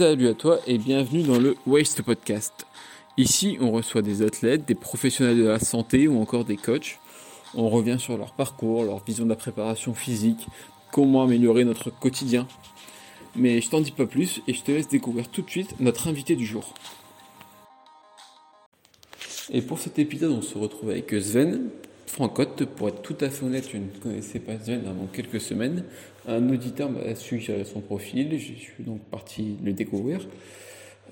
Salut à toi et bienvenue dans le Waste Podcast. Ici, on reçoit des athlètes, des professionnels de la santé ou encore des coachs. On revient sur leur parcours, leur vision de la préparation physique, comment améliorer notre quotidien. Mais je t'en dis pas plus et je te laisse découvrir tout de suite notre invité du jour. Et pour cet épisode, on se retrouve avec Sven, Francotte, pour être tout à fait honnête, je ne connaissais pas Sven avant quelques semaines. Un auditeur m'a suggéré son profil, je suis donc parti le découvrir.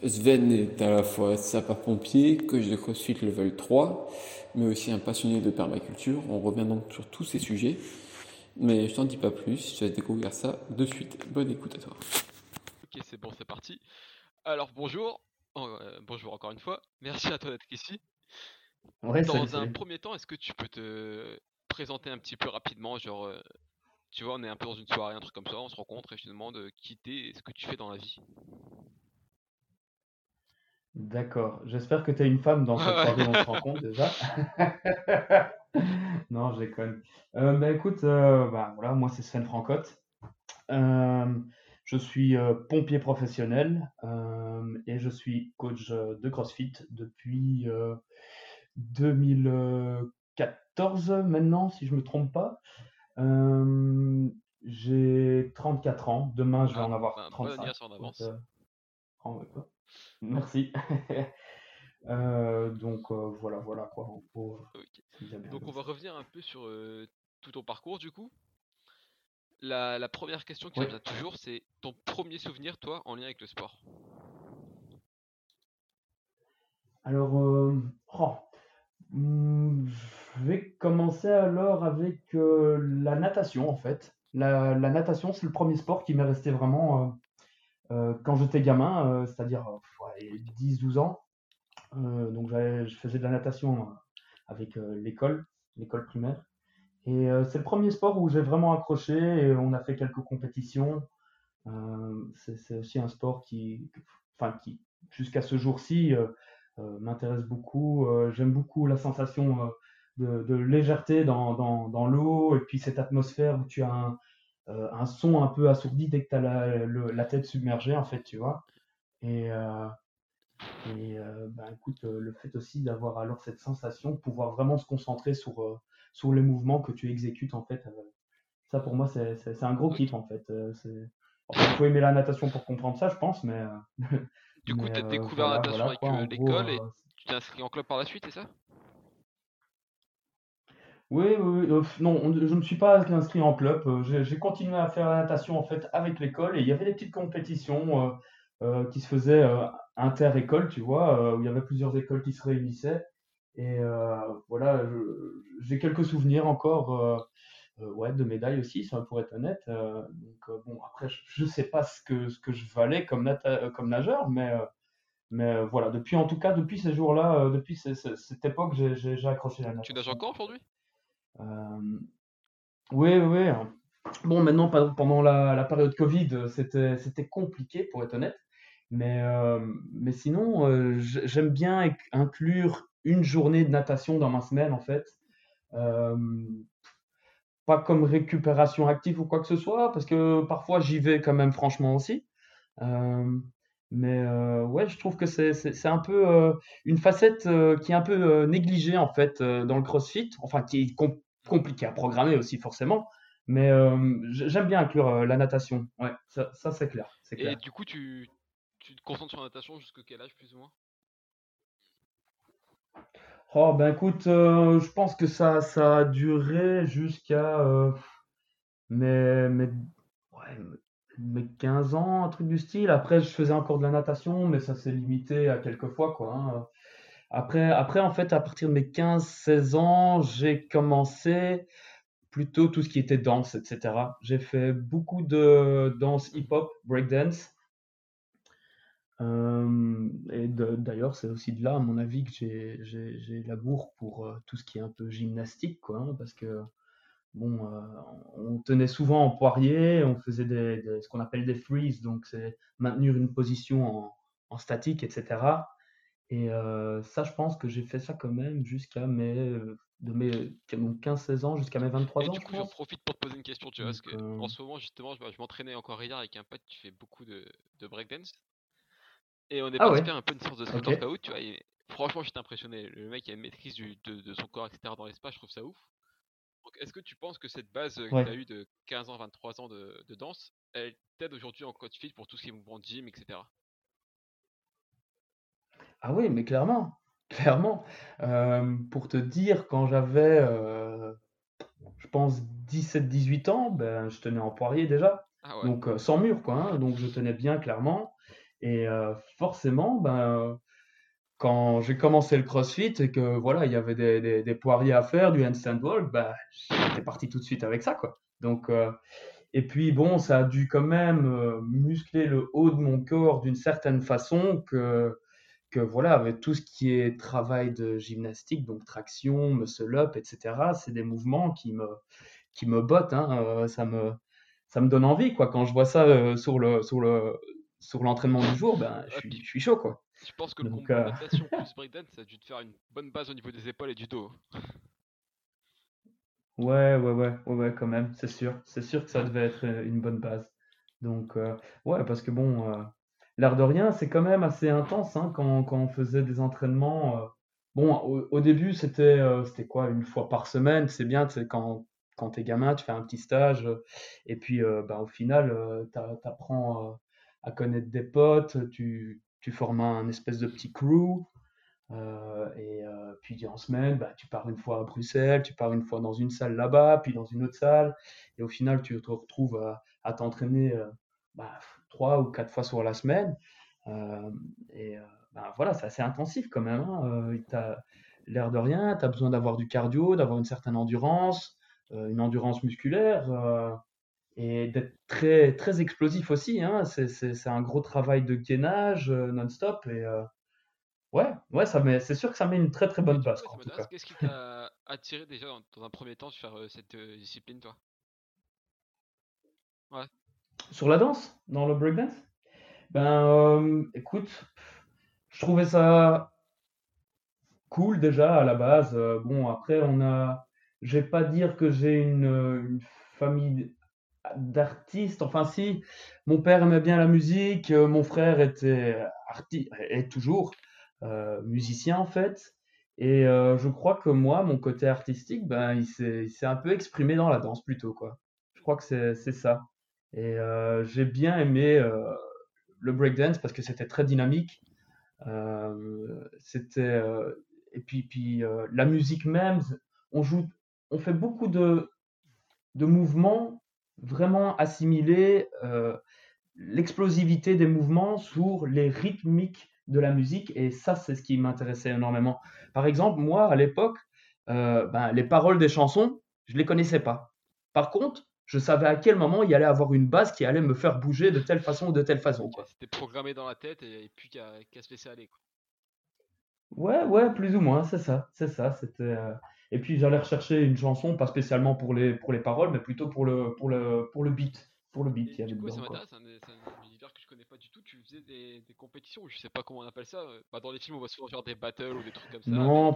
Sven est à la fois sapeur-pompier, coach de CrossFit Level 3, mais aussi un passionné de permaculture. On revient donc sur tous ces sujets. Mais je t'en dis pas plus, je vais découvrir ça de suite. Bonne écoute à toi. Ok, c'est bon, c'est parti. Alors bonjour, euh, bonjour encore une fois. Merci à toi d'être ici. Dans un premier temps, est-ce que tu peux te présenter un petit peu rapidement, genre, euh, tu vois, on est un peu dans une soirée, un truc comme ça, on se rencontre et je te demande euh, qui t'es et ce que tu fais dans la vie. D'accord. J'espère que tu es une femme dans cette soirée où on se rencontre déjà. Non, je déconne. Euh, bah, écoute, bah, voilà, moi c'est Sven Francotte. je suis pompier professionnel et je suis coach de CrossFit depuis 2014 maintenant, si je me trompe pas. Euh, j'ai 34 ans. Demain, je vais en ah, avoir 35. en euh, Merci. Euh, donc voilà, voilà quoi. donc on va revenir un peu sur tout ton parcours du coup. La, première question qui revient toujours, c'est ton premier souvenir, toi, en lien avec le sport? Alors, oh, je vais commencer alors avec euh, la natation en fait. La, natation, c'est le premier sport qui m'est resté vraiment euh, euh, quand j'étais gamin, c'est-à-dire 10-12 ans. donc je faisais de la natation avec l'école, l'école primaire. Et c'est le premier sport où j'ai vraiment accroché et on a fait quelques compétitions. c'est aussi un sport qui, jusqu'à ce jour-ci, m'intéresse beaucoup. Euh, j'aime beaucoup la sensation euh, de, légèreté dans, dans, l'eau et puis cette atmosphère où tu as un, un son un peu assourdi dès que tu as la, la, tête submergée, en fait, tu vois. Et, et ben, écoute, le fait aussi d'avoir alors cette sensation de pouvoir vraiment se concentrer sur, sur les mouvements que tu exécutes, en fait, ça pour moi, c'est un gros kiff, en fait. il faut aimer la natation pour comprendre ça, je pense, mais Du coup, tu as découvert la natation avec l'école et tu t'es inscrit en club par la suite, c'est ça? Oui, oui, oui. non, je ne me suis pas inscrit en club. J'ai continué à faire la natation en fait avec l'école et il y avait des petites compétitions qui se faisaient inter-école, tu vois, où il y avait plusieurs écoles qui se réunissaient. Et voilà, j'ai quelques souvenirs encore euh, ouais, de médailles aussi, ça pour être honnête. Euh, donc, euh, bon, après, je ne sais pas ce que, ce que je valais comme, comme nageur, mais, mais voilà, depuis, en tout cas, depuis ces jours-là, depuis cette époque, j'ai accroché la natation. Tu nages encore aujourd'hui? Oui, oui. Bon, maintenant, pendant la, la période Covid, c'était compliqué, pour être honnête. Mais, mais sinon, j'aime bien inclure une journée de natation dans ma semaine, en fait pas comme récupération active ou quoi que ce soit, parce que parfois j'y vais quand même franchement aussi. Euh, mais euh, ouais, je trouve que c'est un peu euh, une facette qui est un peu négligée en fait dans le CrossFit, enfin qui est compliqué à programmer aussi forcément. Mais j'aime bien inclure la natation, ouais, ça, ça c'est clair, clair. Et du coup, tu, tu te concentres sur la natation jusqu'à quel âge plus ou moins? Oh, ben écoute, euh, je pense que ça, ça a duré jusqu'à euh, mes, mes, ouais, mes 15 ans, un truc du style. Après, je faisais encore de la natation, mais ça s'est limité à quelques fois, quoi. hein. Après, après, en fait, à partir de mes 15-16 ans, j'ai commencé plutôt tout ce qui était danse, etc. J'ai fait beaucoup de danse hip-hop, breakdance. Euh, et d'ailleurs, c'est aussi de là, à mon avis, que j'ai l'amour pour euh, tout ce qui est un peu gymnastique, quoi, hein, parce que bon, euh, on tenait souvent en poirier, on faisait des, ce qu'on appelle des freeze, donc c'est maintenir une position en, en statique, etc. Et ça, je pense que j'ai fait ça quand même jusqu'à mes, de mes 15-16 ans jusqu'à mes 23 et ans. Du coup, j'en profite pour te poser une question, tu vois, parce que en ce moment, justement, je, m'entraînais encore hier avec un pote qui fait beaucoup de, de breakdance. Et on est ah parti un peu une sorte de street workout, tu vois. franchement, j'étais impressionné. Le mec a une maîtrise de, son corps, etc. dans l'espace, je trouve ça ouf. Donc, est-ce que tu penses que cette base que tu as eue de 15 ans, 23 ans de, danse, elle t'aide aujourd'hui en coach fit pour tout ce qui est mouvement de gym, etc. Ah oui, mais clairement, clairement. Euh, pour te dire, quand j'avais, euh, je pense, 17-18 ans, ben, je tenais en poirier déjà. Ah Donc, euh, sans mur, quoi. Hein. donc, je tenais bien, clairement. Et forcément, ben, quand j'ai commencé le CrossFit et que voilà, il y avait des, des, poiriers à faire, du handstand walk, ben, j'étais parti tout de suite avec ça, quoi. Donc, et puis bon, ça a dû quand même muscler le haut de mon corps d'une certaine façon que que voilà, avec tout ce qui est travail de gymnastique, donc traction, muscle up, etc., c'est des mouvements qui me, qui me bottent. Hein, euh, ça, me, ça me donne envie. Quoi. Quand je vois ça euh, sur, le, sur, le, sur l'entraînement du jour, ben, je, suis, je suis chaud. Quoi. Je pense que le combo euh... natation plus breakdance, ça a dû te faire une bonne base au niveau des épaules et du dos. Ouais, ouais, ouais, ouais, ouais, quand même, c'est sûr. C'est sûr que ça devait être une bonne base. Donc, euh, ouais, parce que bon, l'air de rien, c'est quand même assez intense hein, quand, quand, on faisait des entraînements. Euh, bon, au, début, c'était euh, c'était quoi, une fois par semaine, c'est bien, quand, quand tu es gamin, tu fais un petit stage, et puis euh, bah, au final, tu apprends à connaître des potes, tu, tu formes un espèce de petit crew, et puis en semaine, bah, tu pars une fois à Bruxelles, tu pars une fois dans une salle là-bas, puis dans une autre salle, et au final, tu te retrouves à, t'entraîner bah, trois ou quatre fois sur la semaine. Euh, et euh, ben voilà, c'est assez intensif quand même. Hein. Euh, as l'air de rien, tu as besoin d'avoir du cardio, d'avoir une certaine endurance, une endurance musculaire et d'être très, très explosif aussi. Hein. C'est un gros travail de gainage non-stop. Et ouais, ouais c'est sûr que ça met une très très bonne base. Qu'est-ce qui t'a attiré déjà dans, un premier temps sur faire cette discipline, toi? Ouais. Sur la danse, dans le breakdance? Ben, euh, écoute, je trouvais ça cool déjà à la base. Euh, bon, après, on a. Je vais pas dire que j'ai une, famille d'artistes. Enfin, si, mon père aimait bien la musique, euh, mon frère était artiste, est toujours musicien en fait. Et je crois que moi, mon côté artistique, ben, il s'est un peu exprimé dans la danse plutôt, quoi. Je crois que c'est ça. Et euh, j'ai bien aimé euh, le breakdance parce que c'était très dynamique. Euh, c'était et puis puis la musique même, on joue, on fait beaucoup de de mouvements vraiment assimilés l'explosivité des mouvements sur les rythmiques de la musique et ça c'est ce qui m'intéressait énormément. Par exemple, moi à l'époque, ben, les paroles des chansons, je les connaissais pas. Par contre, je savais à quel moment il allait avoir une base qui allait me faire bouger de telle façon ou de telle façon. C'était programmé dans la tête et, puis qu'à se laisser aller. Quoi. Ouais, ouais, plus ou moins, c'est ça, c'est ça. C'était. Euh, et puis j'allais rechercher une chanson, pas spécialement pour les pour les paroles, mais plutôt pour le pour le pour le beat, pour le beat. du coup, ça m'intéresse, c'est un, univers que je connais pas du tout. Tu faisais des, des compétitions, je sais pas comment on appelle ça. Euh, bah, dans les films, on voit souvent faire des battles ou des trucs comme ça. Non,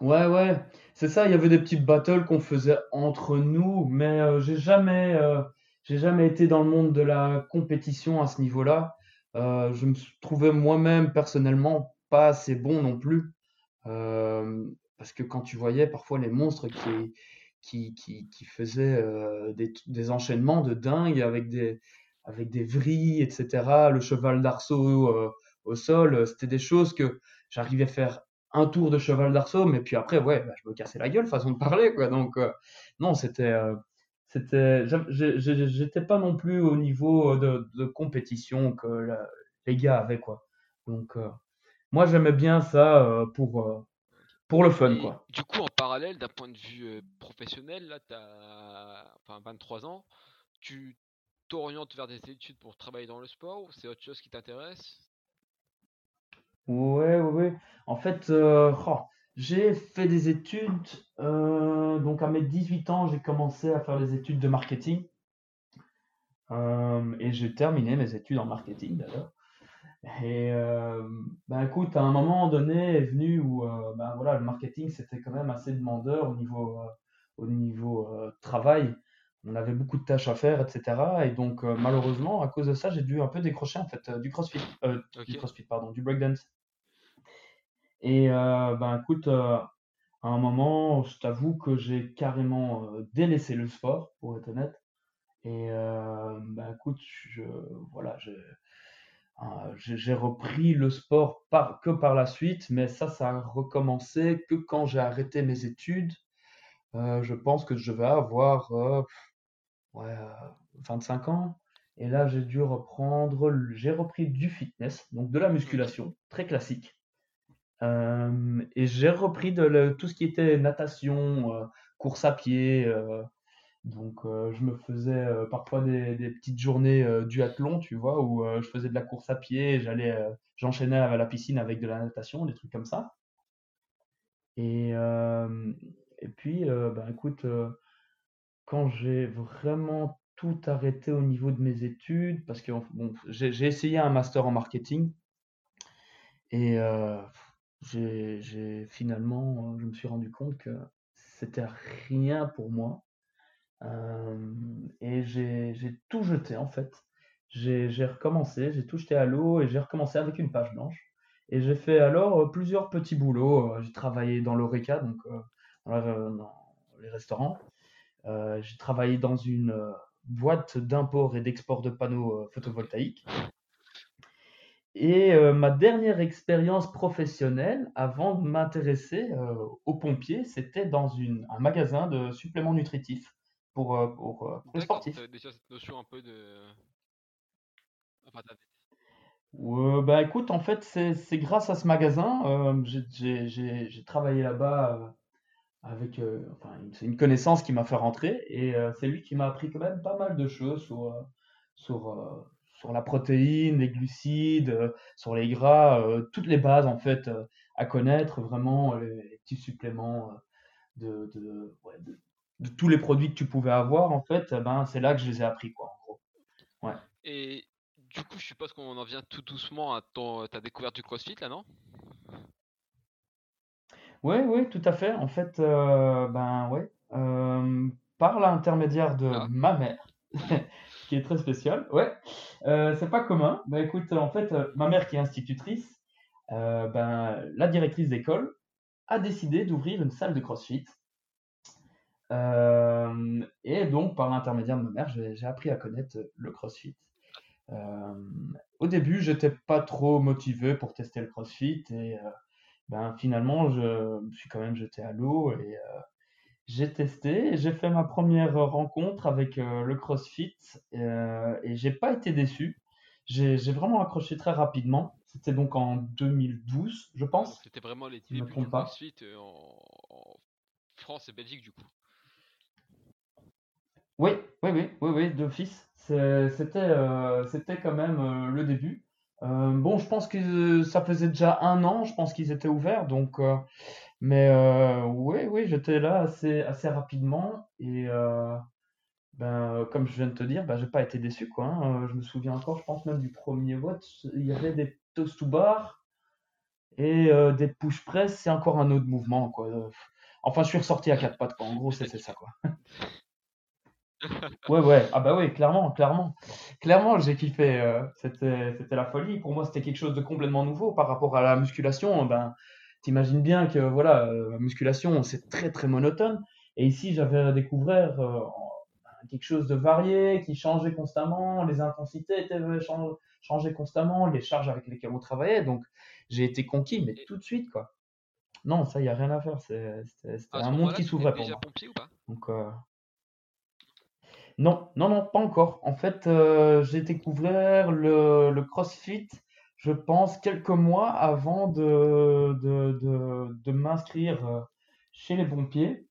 Ouais, ouais, c'est ça. Il y avait des petites battles qu'on faisait entre nous, mais euh, j'ai jamais, euh, j'ai jamais été dans le monde de la compétition à ce niveau-là. Euh, je me trouvais moi-même personnellement pas bon non plus, parce que quand tu voyais parfois les monstres qui, qui, qui, faisaient des, enchaînements de dingue avec des, avec des vrilles, etc., le cheval d'arceau au sol, c'était des choses que j'arrivais à faire un tour de cheval d'arceau, mais puis après, ouais, bah, je me cassais la gueule, façon de parler, quoi. Donc, non, c'était. C'était j'étais pas non plus au niveau de, compétition que les gars avaient, quoi. Donc, moi, j'aimais bien ça pour, pour le fun, quoi. Du coup, en parallèle, d'un point de vue professionnel, là, tu as enfin, 23 ans, tu t'orientes vers des études pour travailler dans le sport ou c'est autre chose qui t'intéresse? Ouais, ouais, ouais. En fait, euh, oh, j'ai fait des études. euh, donc, à mes 18 ans, j'ai commencé à faire des études de marketing. Euh, et j'ai terminé mes études en marketing d'ailleurs. Et euh, ben écoute, à un moment donné est venu où ben voilà, le marketing c'était quand même assez demandeur au niveau, au niveau travail. on avait beaucoup de tâches à faire, etc. Et donc, malheureusement, à cause de ça, j'ai dû un peu décrocher en fait du CrossFit, du CrossFit, pardon, du breakdance. Et ben écoute, à un moment, je t'avoue que j'ai carrément délaissé le sport, pour être honnête. Et ben écoute, je, voilà, j'ai repris le sport par, que par la suite, mais ça, ça a recommencé que quand j'ai arrêté mes études. je pense que je vais avoir ouais, 25 ans. Et là, j'ai dû reprendre, j'ai repris du fitness, donc de la musculation, très classique. Euh, et j'ai repris de tout ce qui était natation, euh, course à pied. Euh, donc, je me faisais parfois des, petites journées duathlon, tu vois, où je faisais de la course à pied, j'allais, j'enchaînais à la piscine avec de la natation, des trucs comme ça. Et, et puis, ben écoute, quand j'ai vraiment tout arrêté au niveau de mes études, parce que bon, j'ai essayé un master en marketing, et j'ai finalement, euh, je me suis rendu compte que c'était rien pour moi. Euh, et j'ai tout jeté en fait. J'ai recommencé, j'ai tout jeté à l'eau et j'ai recommencé avec une page blanche. Et j'ai fait alors euh, plusieurs petits boulots. J'ai travaillé dans l'ORECA, donc dans les restaurants. j'ai travaillé dans une boîte d'import et d'export de panneaux photovoltaïques. Et euh, ma dernière expérience professionnelle avant de m'intéresser euh, aux pompiers, c'était dans un magasin de suppléments nutritifs pour, euh, pour, les sportifs. déjà cette notion un peu de. bah écoute, en fait, c'est grâce à ce magasin, j'ai travaillé là-bas avec enfin, c'est une connaissance qui m'a fait rentrer et c'est lui qui m'a appris quand même pas mal de choses sur, sur sur la protéine, les glucides, euh, sur les gras, euh, toutes les bases en fait euh, à connaître, vraiment les, petits suppléments de, de, tous les produits que tu pouvais avoir en fait, ben c'est là que je les ai appris quoi en gros. Ouais. Et du coup, je suppose qu'on en vient tout doucement à ton, ta découverte du CrossFit là, non? Oui, oui, tout à fait. En fait, ben ouais, par l'intermédiaire de ah. ma mère. qui est très spécial. Ouais, euh, c'est pas commun. Bah écoute, en fait, euh, ma mère qui est institutrice, euh, ben, la directrice d'école a décidé d'ouvrir une salle de CrossFit. Et donc, par l'intermédiaire de ma mère, j'ai appris à connaître le CrossFit. au début, j'étais pas trop motivé pour tester le CrossFit et ben, finalement, je me suis quand même jeté à l'eau et j'ai testé j'ai fait ma première rencontre avec euh, le CrossFit euh, et j'ai pas été déçu. J'ai vraiment accroché très rapidement. C'était donc en 2012, je pense. C'était vraiment les débuts du CrossFit euh, en, France et Belgique du coup. Oui, oui, oui, oui, oui, d'office. C'était c'était quand même le début. bon, je pense que ça faisait déjà un an, je pense qu'ils étaient ouverts, donc mais euh, oui, oui, j'étais là assez, assez rapidement et euh, ben, comme je viens de te dire, ben, j'ai pas été déçu quoi. Hein. Euh, je me souviens encore, je pense même du premier vote, il y avait des toast to bar et des push press, c'est encore un autre mouvement quoi. Enfin, je suis ressorti à quatre pattes quoi. En gros, c'est ça quoi. Ouais, ouais, ah bah oui, clairement, clairement. Clairement, j'ai kiffé. c'était, c'était la folie. Pour moi, c'était quelque chose de complètement nouveau par rapport à la musculation. Ben, t'imagines bien que voilà, euh, la musculation, c'est très très monotone. Et ici, j'avais découvert euh, quelque chose de varié, qui changeait constamment, les intensités étaient changeaient constamment, les charges avec lesquelles on travaillait. Donc, j'ai été conquis, mais tout de suite, quoi. Non, ça, il n'y a rien à faire. C'est un monde qui s'ouvrait pour moi. Donc, euh, Non, non, non, pas encore. En fait, j'ai découvert le, le CrossFit je pense, quelques mois avant de, de, m'inscrire euh, chez les pompiers.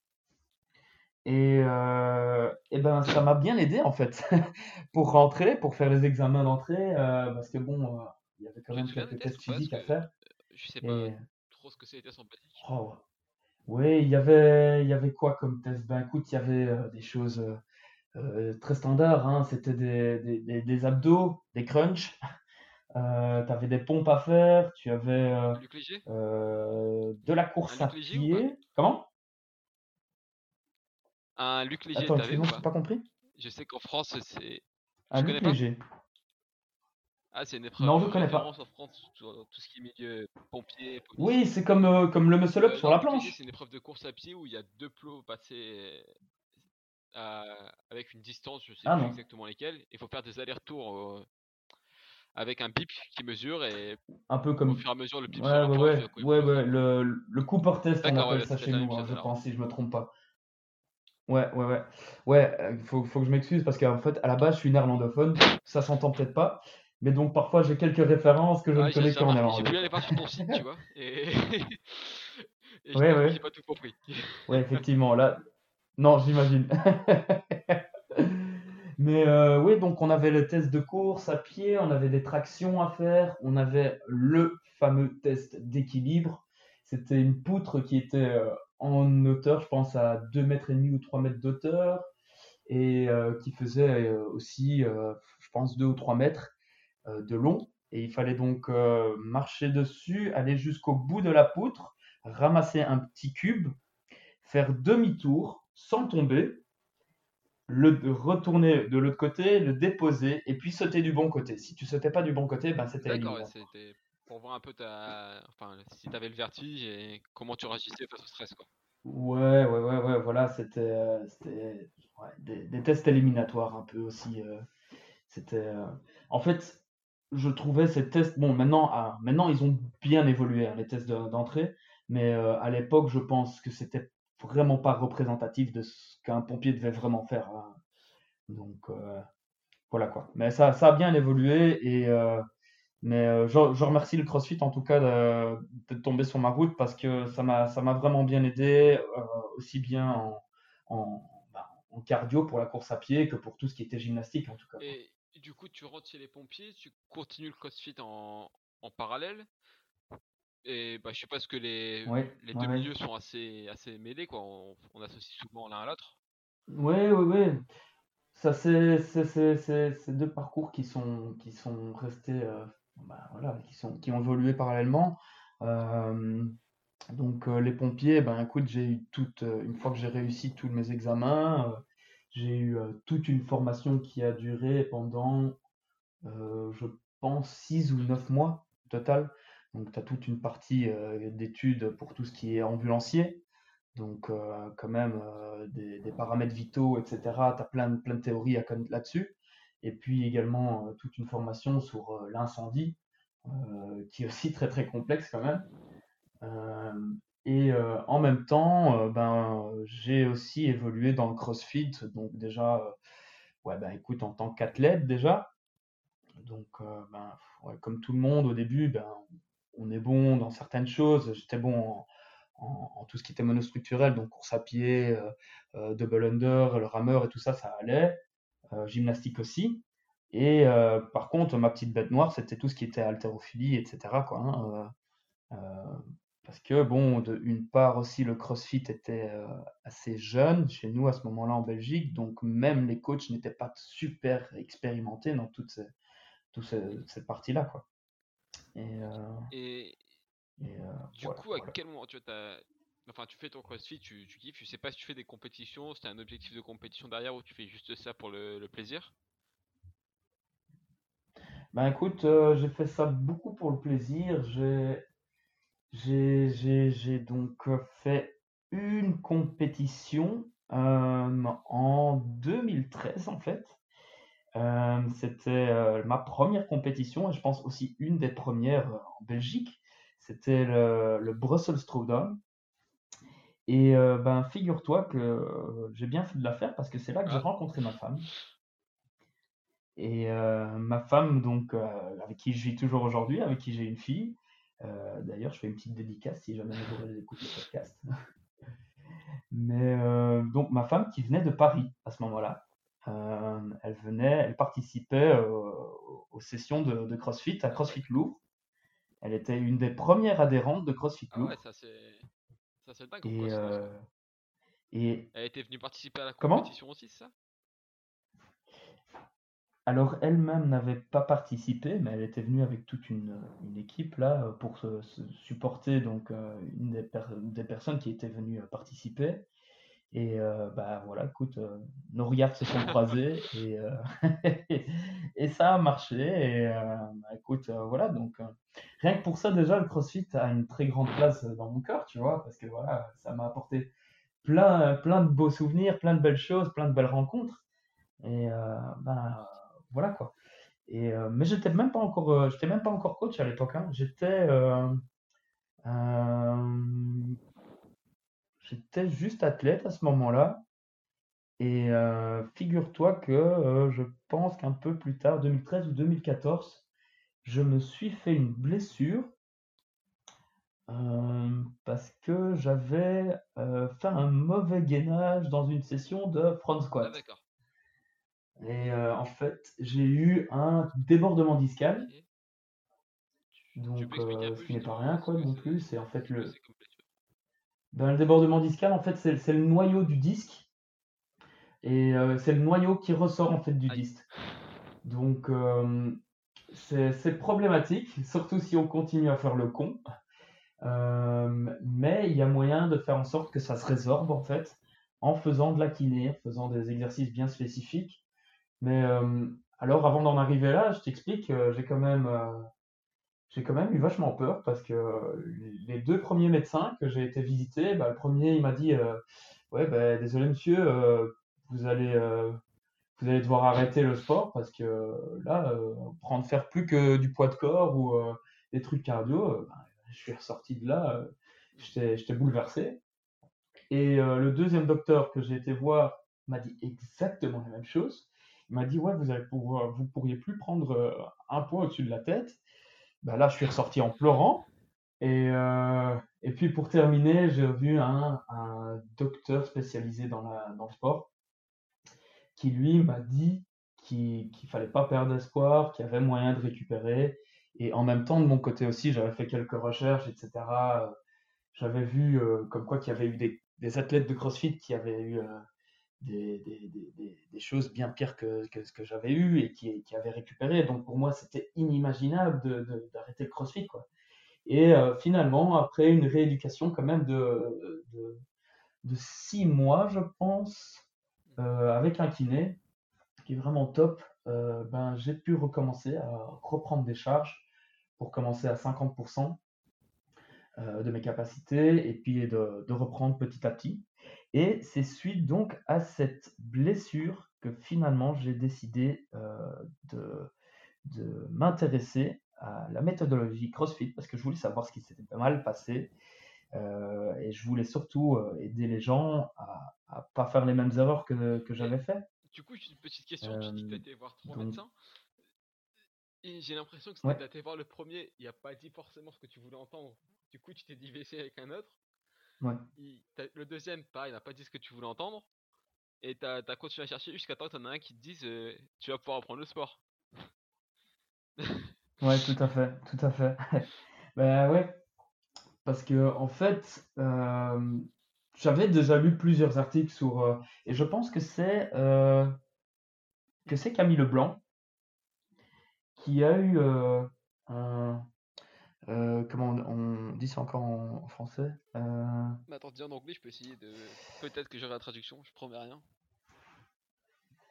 Et, euh, et ben, ça m'a bien aidé en fait pour rentrer, pour faire les examens d'entrée, euh, parce que bon, il y avait quand même quelques tests physiques à faire. Je sais pas trop ce que c'était son oh, Oui, il y avait, il y avait quoi comme test? Ben écoute, il y avait des choses très standards, hein. c'était des, des, des, abdos, des crunchs, euh, tu avais des pompes à faire, tu avais euh, euh, de la course à pied. Comment? Un Luc Léger, Attends, excuse-moi, pas? compris. Je sais qu'en France, c'est. À l'UPG. Ah, c'est une épreuve non, je connais pas. en France, tout, ce qui est milieu pompier. Oui, c'est comme, euh, comme le muscle up euh, sur la planche. C'est une épreuve de course à pied où il y a deux plots passés avec une distance, je sais ah plus exactement lesquels. Il faut faire des allers-retours avec un bip qui mesure et un peu comme au fur et à mesure le bip ouais, ouais, ouais, ouais, ouais, le, le Cooper test on appelle ça chez nous hein, je pense si je me trompe pas. Ouais ouais ouais. Ouais il euh, faut, faut que je m'excuse parce qu'en fait à la base je suis néerlandophone ça s'entend peut-être pas mais donc parfois j'ai quelques références que je ne connais qu'en néerlandais j'ai pu aller voir sur ton site tu vois et, et ouais, ouais. j'ai pas tout compris. Ouais effectivement là non j'imagine Mais euh, oui, donc on avait le test de course à pied, on avait des tractions à faire, on avait le fameux test d'équilibre. C'était une poutre qui était euh, en hauteur, je pense à 2 mètres ou 3 mètres d'auteur et euh, qui faisait aussi, je pense, 2 ou 3 mètres de long. Et il fallait donc marcher dessus, aller jusqu'au bout de la poutre, ramasser un petit cube, faire demi-tour sans tomber le retourner de l'autre côté, le déposer et puis sauter du bon côté. Si tu sautais pas du bon côté, ben c'était D'accord, c'était pour voir un peu ta... enfin, si tu avais le vertige et comment tu réagissais face au stress. Quoi. Ouais, ouais, ouais, ouais, voilà, c'était euh, des, tests éliminatoires un peu aussi. Euh, c'était, euh, En fait, je trouvais ces tests, bon, maintenant, ah, maintenant ils ont bien évolué, hein, les tests d'entrée, mais à l'époque, je pense que c'était vraiment pas représentatif de ce qu'un pompier devait vraiment faire. Hein. Donc euh, voilà quoi. Mais ça, ça a bien évolué et euh, mais euh, je, remercie le CrossFit en tout cas de, de, tomber sur ma route parce que ça m'a vraiment bien aidé aussi bien en, en, bah, en, cardio pour la course à pied que pour tout ce qui était gymnastique en tout cas. Et, du coup tu rentres chez les pompiers, tu continues le CrossFit en, en parallèle et bah, je sais pas ce que les, les deux milieux sont assez, assez mêlés, quoi. On, on associe souvent l'un à l'autre. Oui, oui, oui. Ça, c'est ces deux parcours qui sont, qui sont restés, euh, bah, voilà, qui, sont, qui ont évolué parallèlement. Euh, donc, euh, les pompiers, ben écoute, j'ai eu toute, une fois que j'ai réussi tous mes examens, j'ai eu toute une formation qui a duré pendant, je pense, six ou neuf mois au total. Donc, tu as toute une partie euh, d'études pour tout ce qui est ambulancier. Donc, euh, quand même, euh, des, paramètres vitaux, etc. Tu as plein, plein de théories là-dessus. Et puis également toute une formation sur l'incendie, qui est aussi très, très complexe quand même. et en même temps, ben, j'ai aussi évolué dans le CrossFit. Donc, déjà, ouais, ben, écoute, en tant qu'athlète, déjà. Donc, ben, comme tout le monde au début, ben, on est bon dans certaines choses. J'étais bon en, tout ce qui était monostructurel, donc course à pied, euh, euh, double under, le rameur et tout ça, ça allait. Euh, gymnastique aussi. Et par contre, ma petite bête noire, c'était tout ce qui était haltérophilie, etc. Quoi, hein, parce que, bon, d'une part aussi, le crossfit était assez jeune chez nous à ce moment-là en Belgique, donc même les coachs n'étaient pas super expérimentés dans toute, cette partie-là. Quoi. Et, euh, euh, du coup, à quel moment tu as... Enfin, tu fais ton crossfit, tu, tu kiffes, je sais pas si tu fais des compétitions, c'était un objectif de compétition derrière ou tu fais juste ça pour le, plaisir? Ben écoute, euh, j'ai fait ça beaucoup pour le plaisir. J'ai, j'ai, donc fait une compétition en 2013 en fait. Euh, c'était euh, ma première compétition et je pense aussi une des premières euh, en Belgique. C'était le, le Brussels Throwdown. Et ben, figure-toi que j'ai bien fait de la faire parce que c'est là que j'ai ah. rencontré ma femme. Et ma femme, donc, avec qui je vis toujours aujourd'hui, avec qui j'ai une fille. D'ailleurs, je fais une petite dédicace si jamais vous voulez écouter le podcast. Mais donc, ma femme qui venait de Paris à ce moment-là. Euh, elle venait, elle participait euh, aux sessions de, CrossFit à CrossFit Louvre. Elle était une des premières adhérentes de CrossFit ah Louvre. ouais, ça c'est, ça c'est dingue. Et, euh, et elle était venue participer à la compétition aussi, ça? Alors elle-même n'avait pas participé, mais elle était venue avec toute une, une équipe là pour se, supporter donc une des, des, personnes qui étaient venues participer. Et bah voilà, écoute, nos regards se sont croisés et, et ça a marché. Et bah, écoute, voilà, donc rien que pour ça, déjà, le CrossFit a une très grande place dans mon cœur, tu vois, parce que voilà, ça m'a apporté plein, plein de beaux souvenirs, plein de belles choses, plein de belles rencontres. Et ben voilà quoi. Et, mais j'étais même pas encore, j'étais même pas encore coach à l'époque. Hein. J'étais J'étais juste athlète à ce moment-là. Et euh, figure-toi que euh, je pense qu'un peu plus tard, 2013 ou 2014, je me suis fait une blessure euh, parce que j'avais fait un mauvais gainage dans une session de front squat. Ah, Et en fait, j'ai eu un débordement discal. Donc, ce qui n'est pas rien, quoi, non plus. C'est en fait le, ben, le débordement discal, en fait, c'est le noyau du disque. Et euh, c'est le noyau qui ressort en fait du disque. Donc euh, c'est problématique, surtout si on continue à faire le con. Euh, mais il y a moyen de faire en sorte que ça se résorbe en fait en faisant de la kiné, en faisant des exercices bien spécifiques. Mais alors avant d'en arriver là, je t'explique, j'ai quand même j'ai quand même eu vachement peur parce que les deux premiers médecins que j'ai été visiter, bah, le premier il m'a dit euh, ouais bah, désolé monsieur, euh, vous allez euh, vous allez devoir arrêter le sport parce que là prendre faire plus que du poids de corps ou des trucs cardio, bah, je suis ressorti de là, j'étais bouleversé. Et le deuxième docteur que j'ai été voir m'a dit exactement la même chose. Il m'a dit ouais vous allez pouvoir, vous pourriez plus prendre un poids au-dessus de la tête bah là, je suis ressorti en pleurant. Et, euh, et puis pour terminer, j'ai vu un, un, docteur spécialisé dans, dans le sport qui lui m'a dit qu'il ne fallait pas perdre espoir, qu'il y avait moyen de récupérer. Et en même temps, de mon côté aussi, j'avais fait quelques recherches, etc. J'avais vu euh, comme quoi qu'il y avait eu des, des, athlètes de CrossFit qui avaient eu euh, des, choses bien pires que, ce que j'avais eu et qui, qui avaient récupéré. Donc pour moi, c'était inimaginable d'arrêter le crossfit. Quoi. Et euh, finalement, après une rééducation quand même de, six mois, je pense, euh, avec un kiné, qui est vraiment top, euh, ben, j'ai pu recommencer à reprendre des charges pour commencer à 50% de mes capacités et puis de reprendre petit à petit. Et c'est suite donc à cette blessure que finalement j'ai décidé euh, de, de m'intéresser à la méthodologie CrossFit parce que je voulais savoir ce qui s'était pas mal passé euh, et je voulais surtout euh, aider les gens à, à pas faire les mêmes erreurs que, que j'avais fait. Du coup, j'ai une petite question. tu dis que tu as été voir trois médecins. Et j'ai l'impression que si tu été voir le premier, il n'a pas dit forcément ce que tu voulais entendre. Du coup, tu t'es divisé avec un autre. Ouais. le deuxième, pareil, il n'a pas dit ce que tu voulais entendre. Et t'as as continué à chercher jusqu'à temps que t'en as un qui te dise euh, tu vas pouvoir apprendre le sport. ouais, tout à fait, tout à fait. ben ouais, parce que en fait, euh, j'avais déjà lu plusieurs articles sur euh, et je pense que c'est que c'est Camille Leblanc qui a eu un euh, comment on, dit ça encore en, français euh... attends, dis en anglais, je peux essayer de. Peut-être que j'aurai la traduction, je promets rien.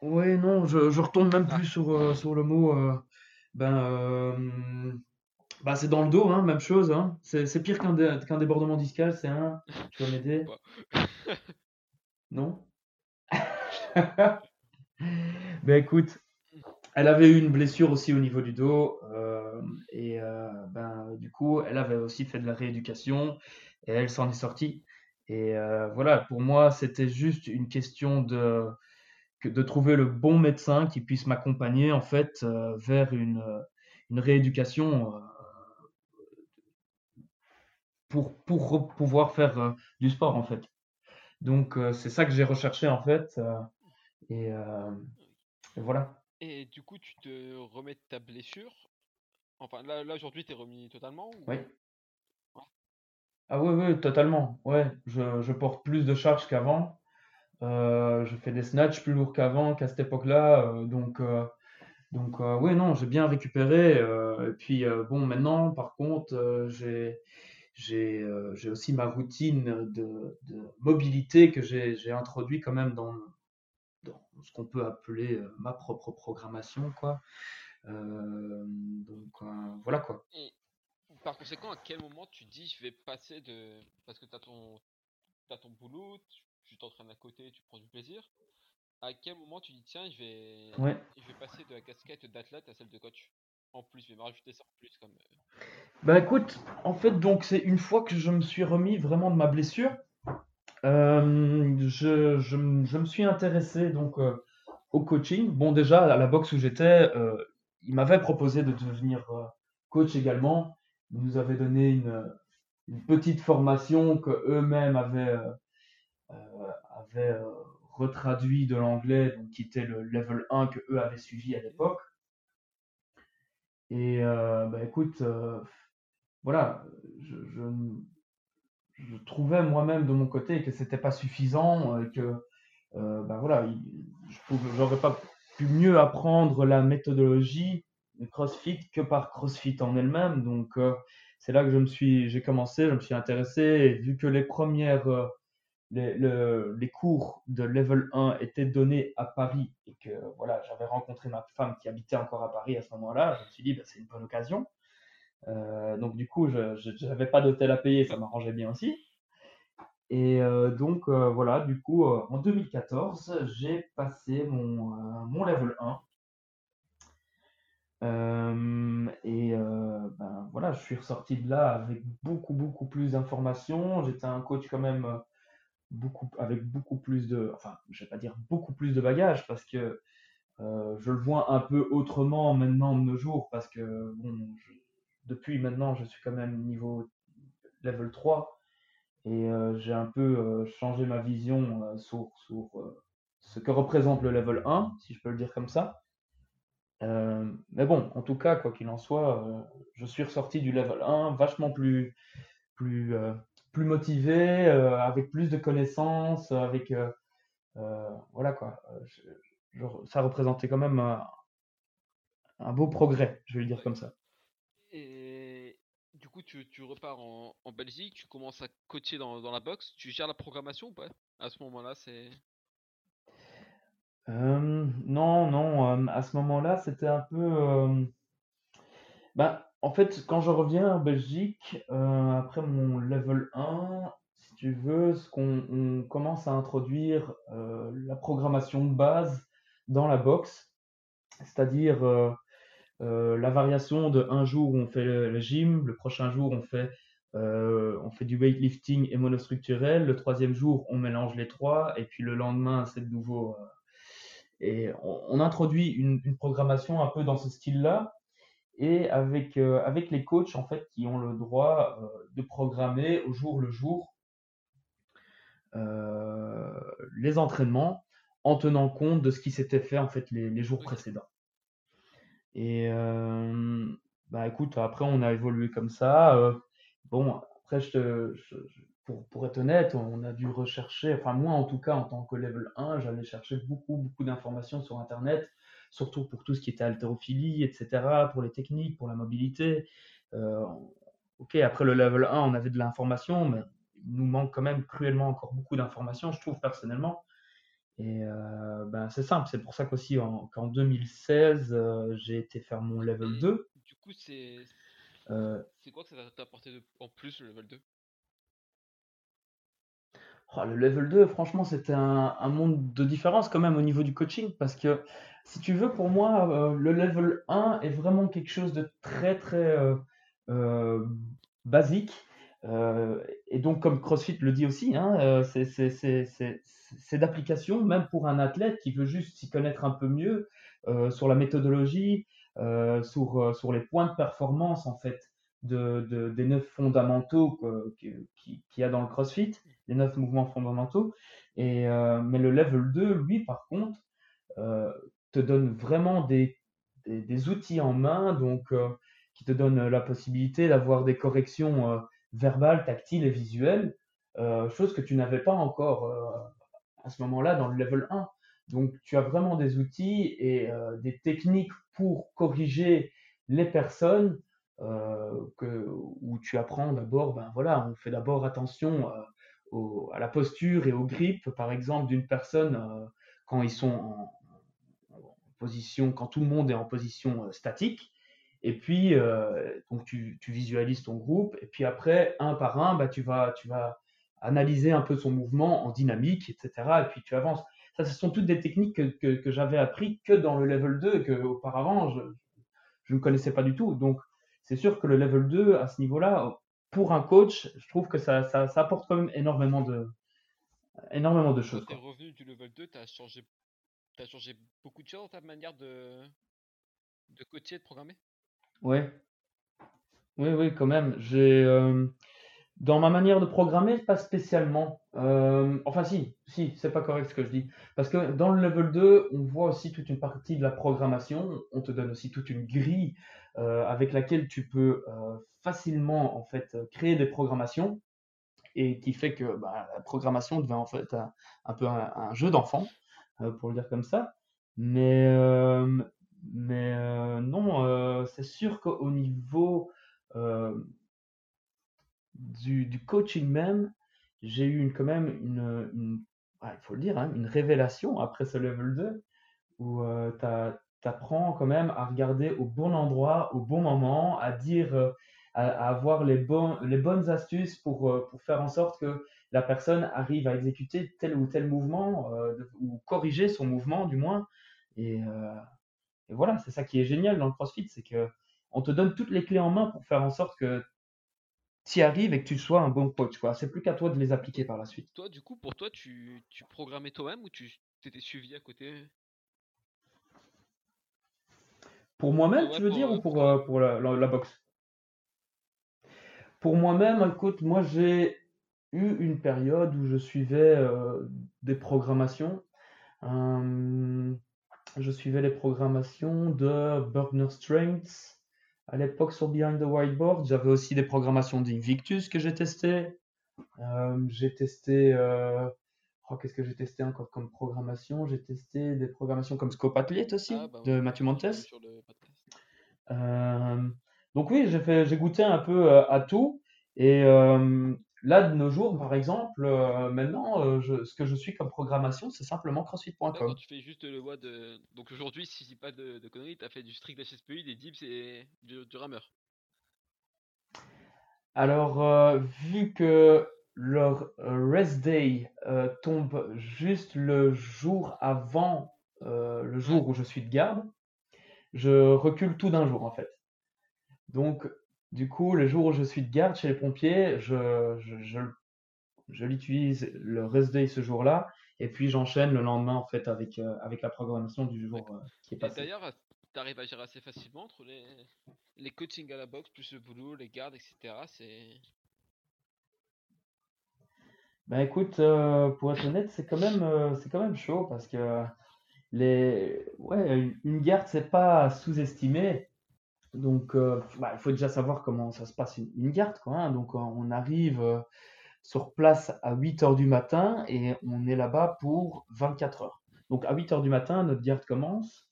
Oui, non, je, je retourne même plus sur, euh, sur le mot. Euh, ben, bah, c'est dans le dos, hein, même chose. Hein. C'est pire qu'un qu'un débordement discal, c'est un. Tu vas m'aider Non? Ben écoute, elle avait eu une blessure aussi au niveau du dos euh, et euh, ben, du coup, elle avait aussi fait de la rééducation et elle s'en est sortie. Et euh, voilà, pour moi, c'était juste une question de, de trouver le bon médecin qui puisse m'accompagner en fait vers une, une rééducation pour, pour pouvoir faire du sport en fait. Donc c'est ça que j'ai recherché en fait. et voilà. Et du coup, tu te remets de ta blessure? Enfin, là, là aujourd'hui, t'es remis totalement Oui. Ah oui, oui, totalement. Ouais, je, je porte plus de charges qu'avant. Euh, je fais des snatchs plus lourds qu'avant, qu'à cette époque-là. Euh, donc, euh, donc oui, non, j'ai bien récupéré. et puis, bon, maintenant, par contre, j'ai, j'ai aussi ma routine de, mobilité que j'ai introduit quand même dans, dans ce qu'on peut appeler ma propre programmation. Quoi. donc voilà quoi. par conséquent, à quel moment tu dis je vais passer de. Parce que tu as ton, as ton boulot, tu t'entraînes à côté, tu prends du plaisir. À quel moment tu dis tiens, je vais, je vais passer de la casquette d'athlète à celle de coach? En plus, je vais me rajouter ça en plus comme. Bah écoute, en fait, donc c'est une fois que je me suis remis vraiment de ma blessure, euh, je, je, me suis intéressé donc euh, au coaching. Bon, déjà à la boxe où j'étais, euh, il m'avait proposé de devenir coach également. Ils nous avaient donné une, petite formation que eux-mêmes avaient, avaient retraduit de l'anglais, qui était le level 1 que eux avaient suivi à l'époque. Et bah écoute, voilà, je, trouvais moi-même de mon côté que c'était pas suffisant, et que euh, ben voilà, je n'aurais pas pu mieux apprendre la méthodologie de CrossFit que par CrossFit en elle-même. Donc euh, c'est là que je me suis, j'ai commencé, je me suis intéressé, vu que les premières, euh, les, le, les, cours de level 1 étaient donnés à Paris et que voilà, j'avais rencontré ma femme qui habitait encore à Paris à ce moment-là, je me suis dit, ben, c'est une bonne occasion. Euh, donc du coup, je n'avais pas d'hôtel à payer, ça m'arrangeait bien aussi. Et euh, donc euh, voilà, du coup, en 2014, j'ai passé mon, mon level 1. et ben, voilà, je suis ressorti de là avec beaucoup, beaucoup plus d'informations. J'étais un coach quand même beaucoup, avec beaucoup plus de, enfin, je vais pas dire beaucoup plus de bagages parce que je le vois un peu autrement maintenant de nos jours parce que bon, depuis maintenant, je suis quand même niveau level 3 et euh, j'ai un peu euh, changé ma vision euh, sur, ce que représente le level 1, si je peux le dire comme ça. mais bon, en tout cas, quoi qu'il en soit, je suis ressorti du level 1 vachement plus, plus, plus motivé, avec plus de connaissances, avec voilà quoi. ça représentait quand même un beau progrès, je vais le dire comme ça tu, repars en, Belgique, tu commences à coacher dans, la boxe, tu gères la programmation ou pas À ce moment-là, c'est. Euh, non, non, euh, à ce moment-là, c'était un peu. Euh, bah, en fait, quand je reviens en Belgique, après mon level 1, si tu veux, ce qu'on commence à introduire la programmation de base dans la boxe, c'est-à-dire euh, la variation de un jour où on fait le, gym, le prochain jour on fait, euh, on fait du weightlifting et monostructurel, le troisième jour on mélange les trois, et puis le lendemain c'est de nouveau. Euh, et on, introduit une, programmation un peu dans ce style-là, et avec, avec les coachs en fait qui ont le droit de programmer au jour le jour les entraînements en tenant compte de ce qui s'était fait en fait les jours précédents. Et bah écoute, après on a évolué comme ça. Bon, après, pour, pour, être honnête, on a dû rechercher, enfin moi en tout cas en tant que level 1, j'allais chercher beaucoup, beaucoup d'informations sur Internet, surtout pour tout ce qui était haltérophilie, etc., pour les techniques, pour la mobilité. Ok, après le level 1, on avait de l'information, mais il nous manque quand même cruellement encore beaucoup d'informations, je trouve personnellement. Et euh, ben, c'est simple, c'est pour ça qu'aussi qu'en 2016, euh, j'ai été faire mon level 2. Du coup, c'est euh, c'est quoi que ça t'a apporté en plus le level 2 Le level 2, franchement, c'était un, un, monde de différence quand même au niveau du coaching parce que si tu veux, pour moi, le level 1 est vraiment quelque chose de très très basique euh, et donc, comme CrossFit le dit aussi, hein, euh, c'est d'application, même pour un athlète qui veut juste s'y connaître un peu mieux euh, sur la méthodologie, sur, les points de performance en fait de, de des neuf fondamentaux qu'il y a dans le CrossFit, les neuf mouvements fondamentaux. Mais le level 2, lui, par contre, te donne vraiment des, des, des, outils en main, donc qui te donne la possibilité d'avoir des corrections verbal, tactile et visuel, euh, chose que tu n'avais pas encore euh, à ce moment-là dans le level 1. Donc tu as vraiment des outils et euh, des techniques pour corriger les personnes que, où tu apprends d'abord, ben voilà, on fait d'abord attention à la posture et au grip, par exemple, d'une personne quand ils sont en, position, quand tout le monde est en position statique. Et puis, donc tu, tu, visualises ton groupe, et puis après, un par un, bah, tu, vas, tu vas analyser un peu son mouvement en dynamique, etc. Et puis tu avances. Ça, ce sont toutes des techniques que, que, j'avais appris que dans le level 2 et que auparavant, je, je ne connaissais pas du tout. Donc, c'est sûr que le level 2, à ce niveau-là, pour un coach, je trouve que ça, ça, ça, apporte quand même énormément de, énormément de choses. Quand tu es revenu du level 2, tu as changé, as changé beaucoup de choses dans ta manière de, de coacher, de programmer? Ouais. Oui, oui, quand même. J'ai, euh, dans ma manière de programmer, pas spécialement. Euh, enfin, si, si, c'est pas correct ce que je dis. Parce que dans le level 2, on voit aussi toute une partie de la programmation. On te donne aussi toute une grille euh, avec laquelle tu peux facilement en fait créer des programmations et qui fait que bah, la programmation devient en fait un, peu un, jeu d'enfant, pour le dire comme ça. Mais, mais non, c'est sûr qu'au niveau du, coaching même, j'ai eu une, quand même une, il faut le dire, hein, une révélation après ce level 2 où euh, tu apprends quand même à regarder au bon endroit, au bon moment, à dire, euh, à, avoir les, bons, les bonnes astuces pour, euh, pour faire en sorte que la personne arrive à exécuter tel ou tel mouvement ou corriger son mouvement du moins. Et, et voilà, c'est ça qui est génial dans le CrossFit, c'est que on te donne toutes les clés en main pour faire en sorte que tu arrives et que tu sois un bon coach. Quoi. C'est plus qu'à toi de les appliquer par la suite. Toi, du coup, pour toi, tu, tu programmais toi-même ou tu t'étais suivi à côté? Pour moi-même, tu veux dire, ou pour, euh, pour la, la, boxe? Pour moi-même, écoute, moi j'ai eu une période où je suivais euh, des programmations. Euh, je suivais les programmations de Burner Strength, à l'époque, sur Behind the Whiteboard, j'avais aussi des programmations d'Invictus que j'ai testé. Euh, j'ai testé. Euh, oh, Qu'est-ce que j'ai testé encore comme programmation? J'ai testé des programmations comme Scope Athlete aussi, ah, bah de Mathieu Montes. Euh, donc, oui, j'ai goûté un peu à tout. Et Là, de nos jours, par exemple, euh, maintenant, euh, ce que je suis comme programmation, c'est simplement crossfit.com. tu fais juste le de. Donc aujourd'hui, si je dis pas de, de conneries, tu as fait du strict HSPU, des dips et du, rameur. Alors, euh, vu que leur rest day tombe juste le jour avant le jour où je suis de garde, je recule tout d'un jour en fait. Donc, du coup, le jour où je suis de garde chez les pompiers, je, je, l'utilise le rest day ce jour-là, et puis j'enchaîne le lendemain en fait avec, euh, avec la programmation du jour euh, qui est passé. D'ailleurs, tu arrives à gérer assez facilement entre les, les coachings à la boxe, plus le boulot, les gardes, etc. C'est. Ben écoute, euh, pour être honnête, c'est quand même c'est quand même chaud parce que les ouais une garde c'est pas sous-estimé donc, euh, bah, il faut déjà savoir comment ça se passe une, garde. Quoi, hein. Donc, on arrive euh, sur place à 8 heures du matin et on est là-bas pour 24 heures. Donc, à 8 heures du matin, notre garde commence.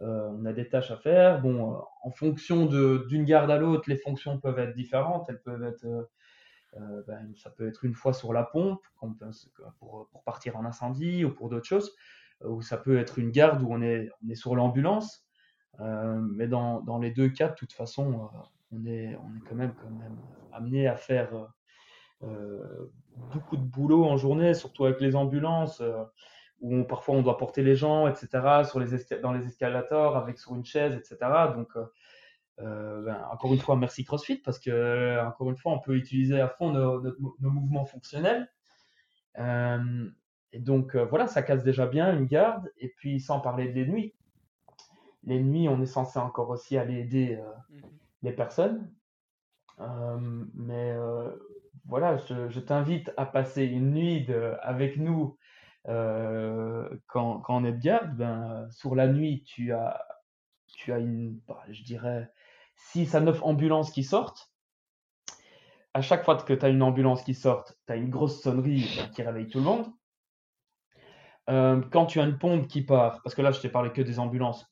Euh, on a des tâches à faire. Bon, en fonction d'une garde à l'autre, les fonctions peuvent être différentes. Elles peuvent être, ben, ça peut être une fois sur la pompe pour, pour partir en incendie ou pour d'autres choses. Ou ça peut être une garde où on est, on est sur l'ambulance. Euh, mais dans, dans, les deux cas, de toute façon, euh, on, est, on est quand même, quand même amené à faire euh, beaucoup de boulot en journée, surtout avec les ambulances, où parfois on doit porter les gens, etc., sur les dans les escalators, avec sur une chaise, etc. Donc, ben, encore une fois, merci CrossFit, parce que, encore une fois, on peut utiliser à fond nos, nos, mouvements fonctionnels. et donc, voilà, ça casse déjà bien une garde, et puis sans parler des nuits les nuits, on est censé encore aussi aller aider euh, mhm. les personnes. Euh, mais euh, voilà, je, t'invite à passer une nuit avec nous quand, on est de garde. Ben, sur la nuit, tu as, tu as une, bah, je dirais, 6 à 9 ambulances qui sortent. À chaque fois que tu as une ambulance qui sort, tu as une grosse sonnerie ben, qui réveille tout le monde. quand tu as une pompe qui part, parce que là je t'ai parlé que des ambulances,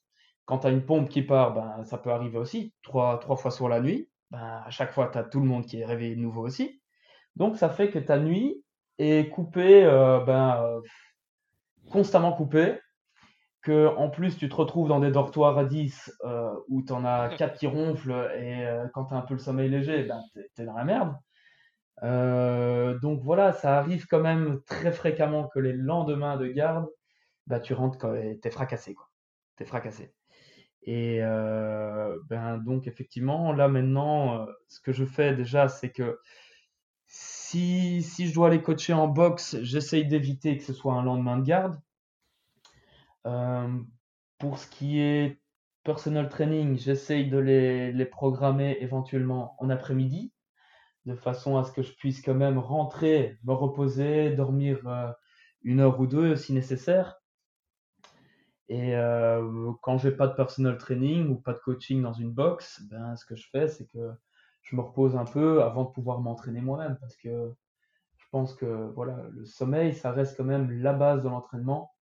quand tu as une pompe qui part, ben, ça peut arriver aussi, trois, trois fois sur la nuit. ben, à chaque fois, tu as tout le monde qui est réveillé de nouveau aussi. Donc, ça fait que ta nuit est coupée, euh, ben, constamment coupée. Que, en plus, tu te retrouves dans des dortoirs à 10 où tu en as 4 qui ronflent et quand tu as un peu le sommeil léger, ben, tu es, dans la merde. donc voilà, ça arrive quand même très fréquemment que les lendemains de garde, ben, tu rentres, tu es fracassé. Quoi. Es fracassé. Et euh, ben donc effectivement, là maintenant, euh, ce que je fais déjà, c'est que si, si je dois les coacher en boxe, j'essaye d'éviter que ce soit un lendemain de garde. Euh, pour ce qui est personal training, j'essaye de les, les programmer éventuellement en après-midi, de façon à ce que je puisse quand même rentrer, me reposer, dormir une heure ou deux si nécessaire. Et euh, quand j'ai pas de personal training ou pas de coaching dans une box, ben, ce que je fais, c'est que je me repose un peu avant de pouvoir m'entraîner moi-même parce que je pense que voilà, le sommeil, ça reste quand même la base de l'entraînement,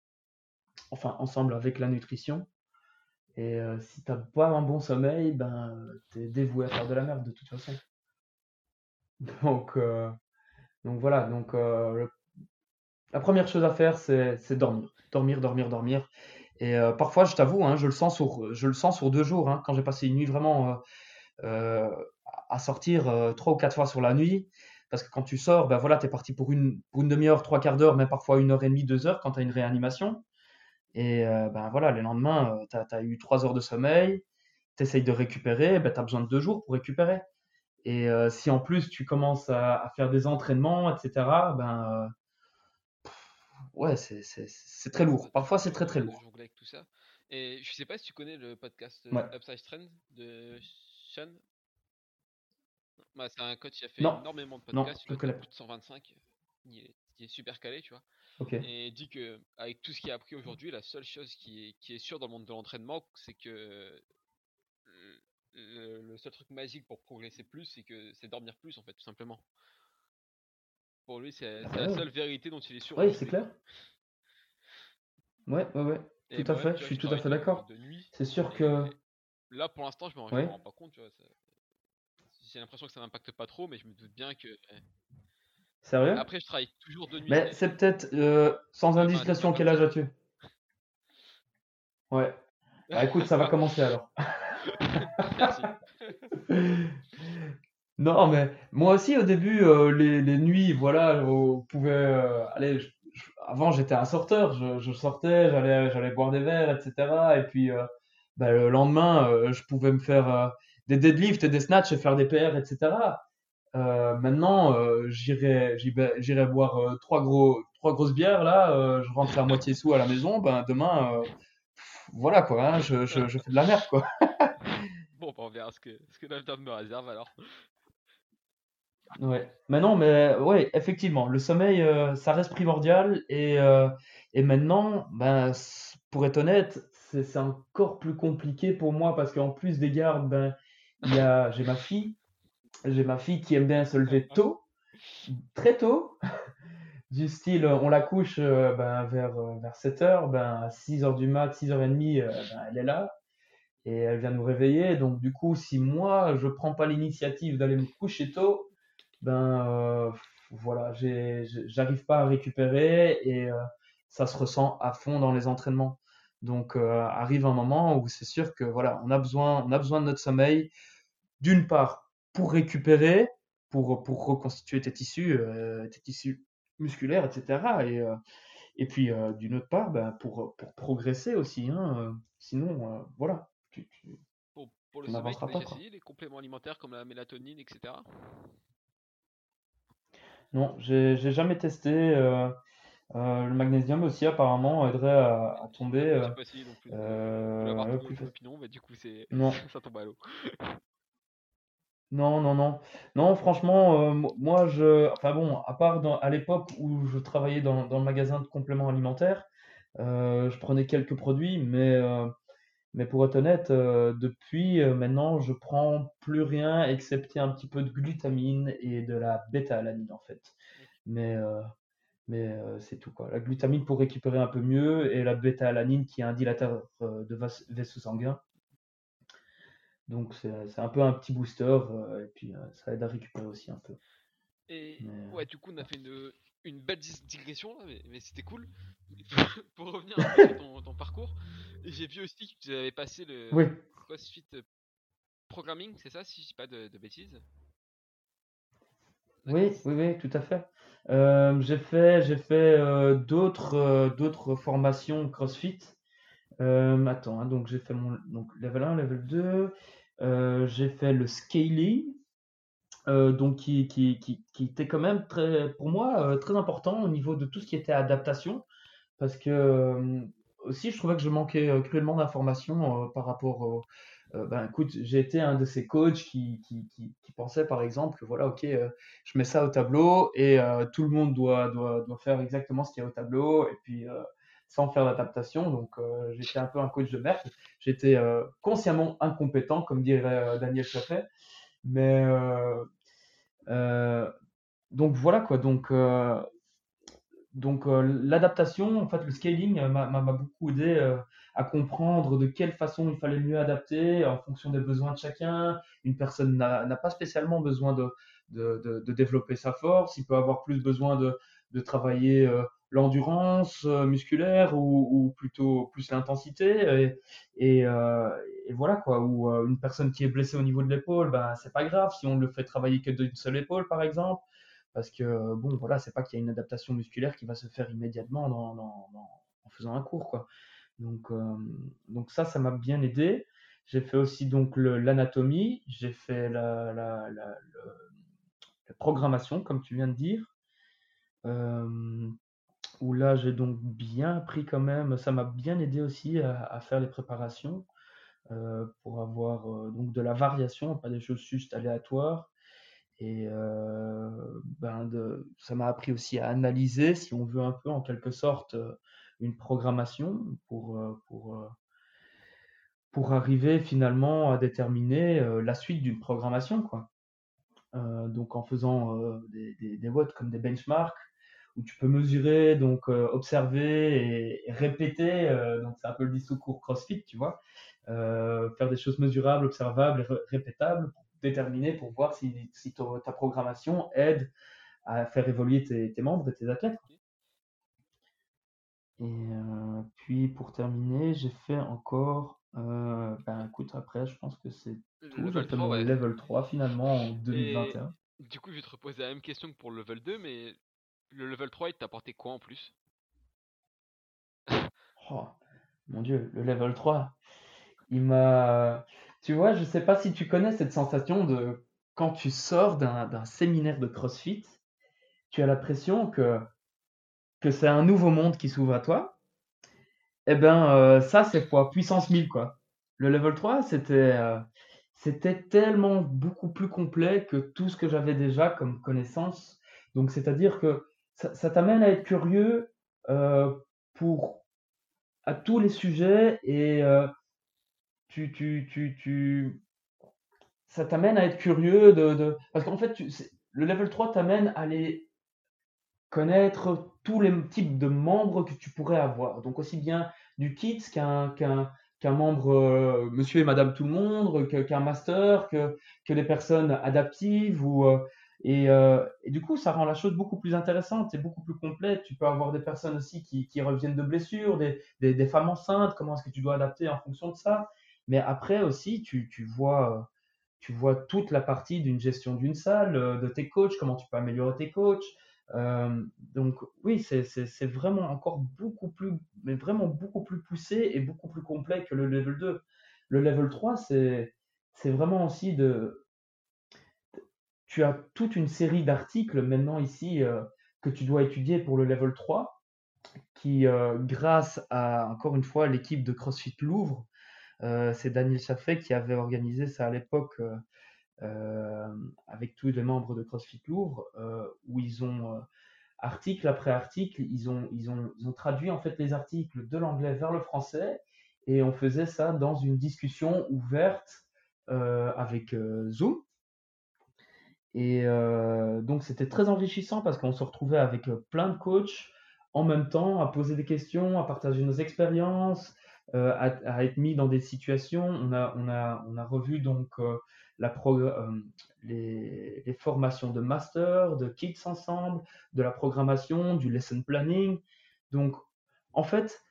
enfin ensemble avec la nutrition. Et euh, si t'as pas un bon sommeil, ben t'es dévoué à faire de la merde de toute façon. Donc, euh, donc voilà, donc euh, la première chose à faire, c'est dormir. Dormir, dormir, dormir. Et euh, parfois, je t'avoue, hein, je le sens sur, je le sens sur deux jours, hein, quand j'ai passé une nuit vraiment euh, euh, à sortir trois ou quatre fois sur la nuit. Parce que quand tu sors, ben voilà, tu es parti pour une, une demi-heure, trois quarts d'heure, mais parfois une heure et demie, deux heures quand tu as une réanimation. Et ben voilà, les lendemains, tu as, eu trois heures de sommeil, tu essayes de récupérer, ben, tu as besoin de deux jours pour récupérer. Et si en plus tu commences à, à, faire des entraînements, etc., ben, ouais, c'est très lourd. Parfois, c'est très très lourd. Avec tout ça. Et je sais pas si tu connais le podcast euh, Upside Trend de Sean. Bah, c'est un coach qui a fait énormément de podcasts. il a plus de 125. Il est, super calé, tu vois. Et il dit que avec tout ce qu'il a appris aujourd'hui, la seule chose qui est, qui est sûre dans le monde de l'entraînement, c'est que le, le, seul truc magique pour progresser plus, c'est que c'est dormir plus en fait, tout simplement. Pour lui, c'est ah la seule vérité dont il est sûr. Oui, c'est clair. Ouais, ouais, ouais. tout à fait, je suis tout à fait d'accord. C'est sûr que. Là, pour l'instant, je me rends pas compte. J'ai l'impression que ça m'impacte pas trop, mais je me doute bien que. Sérieux? Après, je travaille toujours de nuit. Mais c'est peut-être euh, sans indiscrétion, quel âge as-tu Ouais. Bah écoute, ça va commencer alors. Merci. Non, mais moi aussi, au début, euh, les, les nuits, voilà, on pouvait euh, aller. avant, j'étais un sorteur, je, je sortais, j'allais, j'allais boire des verres, etc. Et puis, euh, bah, le lendemain, je pouvais me faire des deadlifts et des snatchs et faire des PR, etc. maintenant, j'irai, j'irai boire trois gros, trois grosses bières là. je rentre à moitié sous à la maison. Ben demain, voilà quoi, hein, je, je, fais de la merde quoi. Bon, bah, on verra ce que, ce que l'avenir me réserve alors. Ouais. Mais non, mais ouais, effectivement, le sommeil, euh, ça reste primordial. Et, euh, et maintenant, ben, pour être honnête, c'est encore plus compliqué pour moi parce qu'en plus des gardes, ben, j'ai ma fille. J'ai ma fille qui aime bien se lever tôt, très tôt. Du style, on la couche euh, ben, vers, vers 7 heures, ben, à 6 heures du mat, 6 h 30, ben, elle est là et elle vient nous réveiller. Donc, du coup, si moi, je prends pas l'initiative d'aller me coucher tôt, ben euh, voilà, j'arrive pas à récupérer et euh, ça se ressent à fond dans les entraînements. Donc euh, arrive un moment où c'est sûr que voilà, on a besoin, on a besoin de notre sommeil d'une part pour récupérer, pour, pour reconstituer tes tissus, tes tissus musculaires, etc. Et, et puis d'une autre part, ben, pour, pour progresser aussi. Hein, sinon, voilà, tu, pour, le sommeil, tu as essayé les compléments alimentaires comme la mélatonine, etc. Non, j'ai jamais testé. Euh, euh, le magnésium aussi, apparemment, aiderait à, tomber. Euh, pas essayé non plus. Euh, plus mais du coup, c'est non. ça tombe à l'eau. Non, non, non. Non, franchement, moi, je. Enfin bon, à part dans, à l'époque où je travaillais dans, dans le magasin de compléments alimentaires, je prenais quelques produits, mais mais pour être honnête, euh, depuis euh, maintenant, je prends plus rien excepté un petit peu de glutamine et de la bêta-alanine en fait. Mais, euh, mais c'est tout quoi. La glutamine pour récupérer un peu mieux et la bêta-alanine qui est un dilateur de vaisseau sanguin. Donc c'est un peu un petit booster et puis ça aide à récupérer aussi un peu. Et ouais, du coup, on a fait une, une belle digression là, mais, c'était cool. Pour revenir un peu sur ton, parcours, j'ai vu aussi que tu avais passé le CrossFit Programming, c'est ça, si je dis pas de, bêtises? Oui, oui, oui, tout à fait. Euh, j'ai fait, j'ai fait euh, d'autres, euh, d'autres formations CrossFit. attends, hein, donc j'ai fait mon donc level 1, level 2. j'ai fait le scaling, donc qui, qui, qui, qui, était quand même très, pour moi très important au niveau de tout ce qui était adaptation, parce que aussi je trouvais que je manquais cruellement d'informations par rapport euh, ben écoute, j'ai été un de ces coachs qui, qui, qui, pensait par exemple, voilà, ok, euh, je mets ça au tableau et euh, tout le monde doit, doit, doit, faire exactement ce qu'il y a au tableau et puis sans faire d'adaptation. Donc j'étais un peu un coach de merde. J'étais consciemment incompétent, comme dirait Daniel Chaffet. Mais donc voilà quoi. Donc donc l'adaptation, en fait, le scaling m'a beaucoup aidé à comprendre de quelle façon il fallait mieux adapter en fonction des besoins de chacun. Une personne n'a pas spécialement besoin de, de, développer sa force, il peut avoir plus besoin de, de travailler euh, l'endurance euh, musculaire ou, plutôt plus l'intensité. Et, euh, et, voilà quoi, ou une personne qui est blessée au niveau de l'épaule, ben, c'est pas grave si on le fait travailler que d'une seule épaule par exemple. Parce que bon, voilà, c'est pas qu'il y a une adaptation musculaire qui va se faire immédiatement en faisant un cours, quoi. Donc, euh, donc ça, ça m'a bien aidé. J'ai fait aussi donc l'anatomie, j'ai fait la, programmation, comme tu viens de dire. Euh, où là, j'ai donc bien appris quand même, ça m'a bien aidé aussi à, faire les préparations euh, pour avoir donc de la variation, pas des choses juste aléatoires. Et ben de, ça m'a appris aussi à analyser, si on veut un peu en quelque sorte, une programmation pour, euh, pour, euh, pour arriver finalement à déterminer euh, la suite d'une programmation. Quoi. donc en faisant des, des, des comme des benchmarks, où tu peux mesurer, donc observer et, répéter. donc c'est un peu le discours CrossFit, tu vois. faire des choses mesurables, observables et répétables déterminer, pour voir si, si ta programmation aide à faire évoluer tes, tes membres et tes athlètes. Et euh, puis pour terminer, j'ai fait encore, euh, ben écoute, après, je pense que c'est tout. Level 3, level 3 finalement en 2021. du coup, je vais te reposer la même question que pour le level 2, mais le level 3, il t'a apporté quoi en plus? Oh, mon Dieu, le level 3, il m'a. Tu vois, je sais pas si tu connais cette sensation de quand tu sors d'un séminaire de CrossFit, tu as l'impression que que c'est un nouveau monde qui s'ouvre à toi, eh ben euh, ça c'est fois puissance 1000 quoi. Le level 3 c'était euh, c'était tellement beaucoup plus complet que tout ce que j'avais déjà comme connaissance. Donc c'est-à-dire que ça, t'amène à être curieux euh, pour à tous les sujets et tu, tu, tu, tu, ça t'amène à être curieux de, parce qu'en fait le level 3 t'amène à aller connaître tous les types de membres que tu pourrais avoir. Donc aussi bien du kit qu'un qu'un membre euh, monsieur et madame tout le monde, qu'un master, que, que des personnes adaptives. Ou, euh, et, euh, et, du coup, ça rend la chose beaucoup plus intéressante et beaucoup plus complète. Tu peux avoir des personnes aussi qui, qui reviennent de blessures, des, des femmes enceintes, comment est-ce que tu dois adapter en fonction de ça? Mais après aussi, tu, tu vois tu vois toute la partie d'une gestion d'une salle, de tes coachs, comment tu peux améliorer tes coachs, euh, donc oui, c'est vraiment encore beaucoup plus, mais vraiment beaucoup plus poussé et beaucoup plus complet que le level 2. Le level 3, c'est vraiment aussi de... Tu as toute une série d'articles maintenant ici euh, que tu dois étudier pour le level 3, qui, euh, grâce à, encore une fois, l'équipe de CrossFit Louvre, c'est Daniel Chaffet qui avait organisé ça à l'époque euh, avec tous les membres de CrossFit Louvre, euh, où ils ont euh, article après article, ils ont, ils, ont, ils ont traduit en fait les articles de l'anglais vers le français et on faisait ça dans une discussion ouverte avec Zoom. Et donc c'était très enrichissant parce qu'on se retrouvait avec plein de coachs en même temps à poser des questions, à partager nos expériences, à, être mis dans des situations. On a, revu donc la les, les, formations de master, de kids ensemble, de la programmation, du lesson planning. Donc, en fait,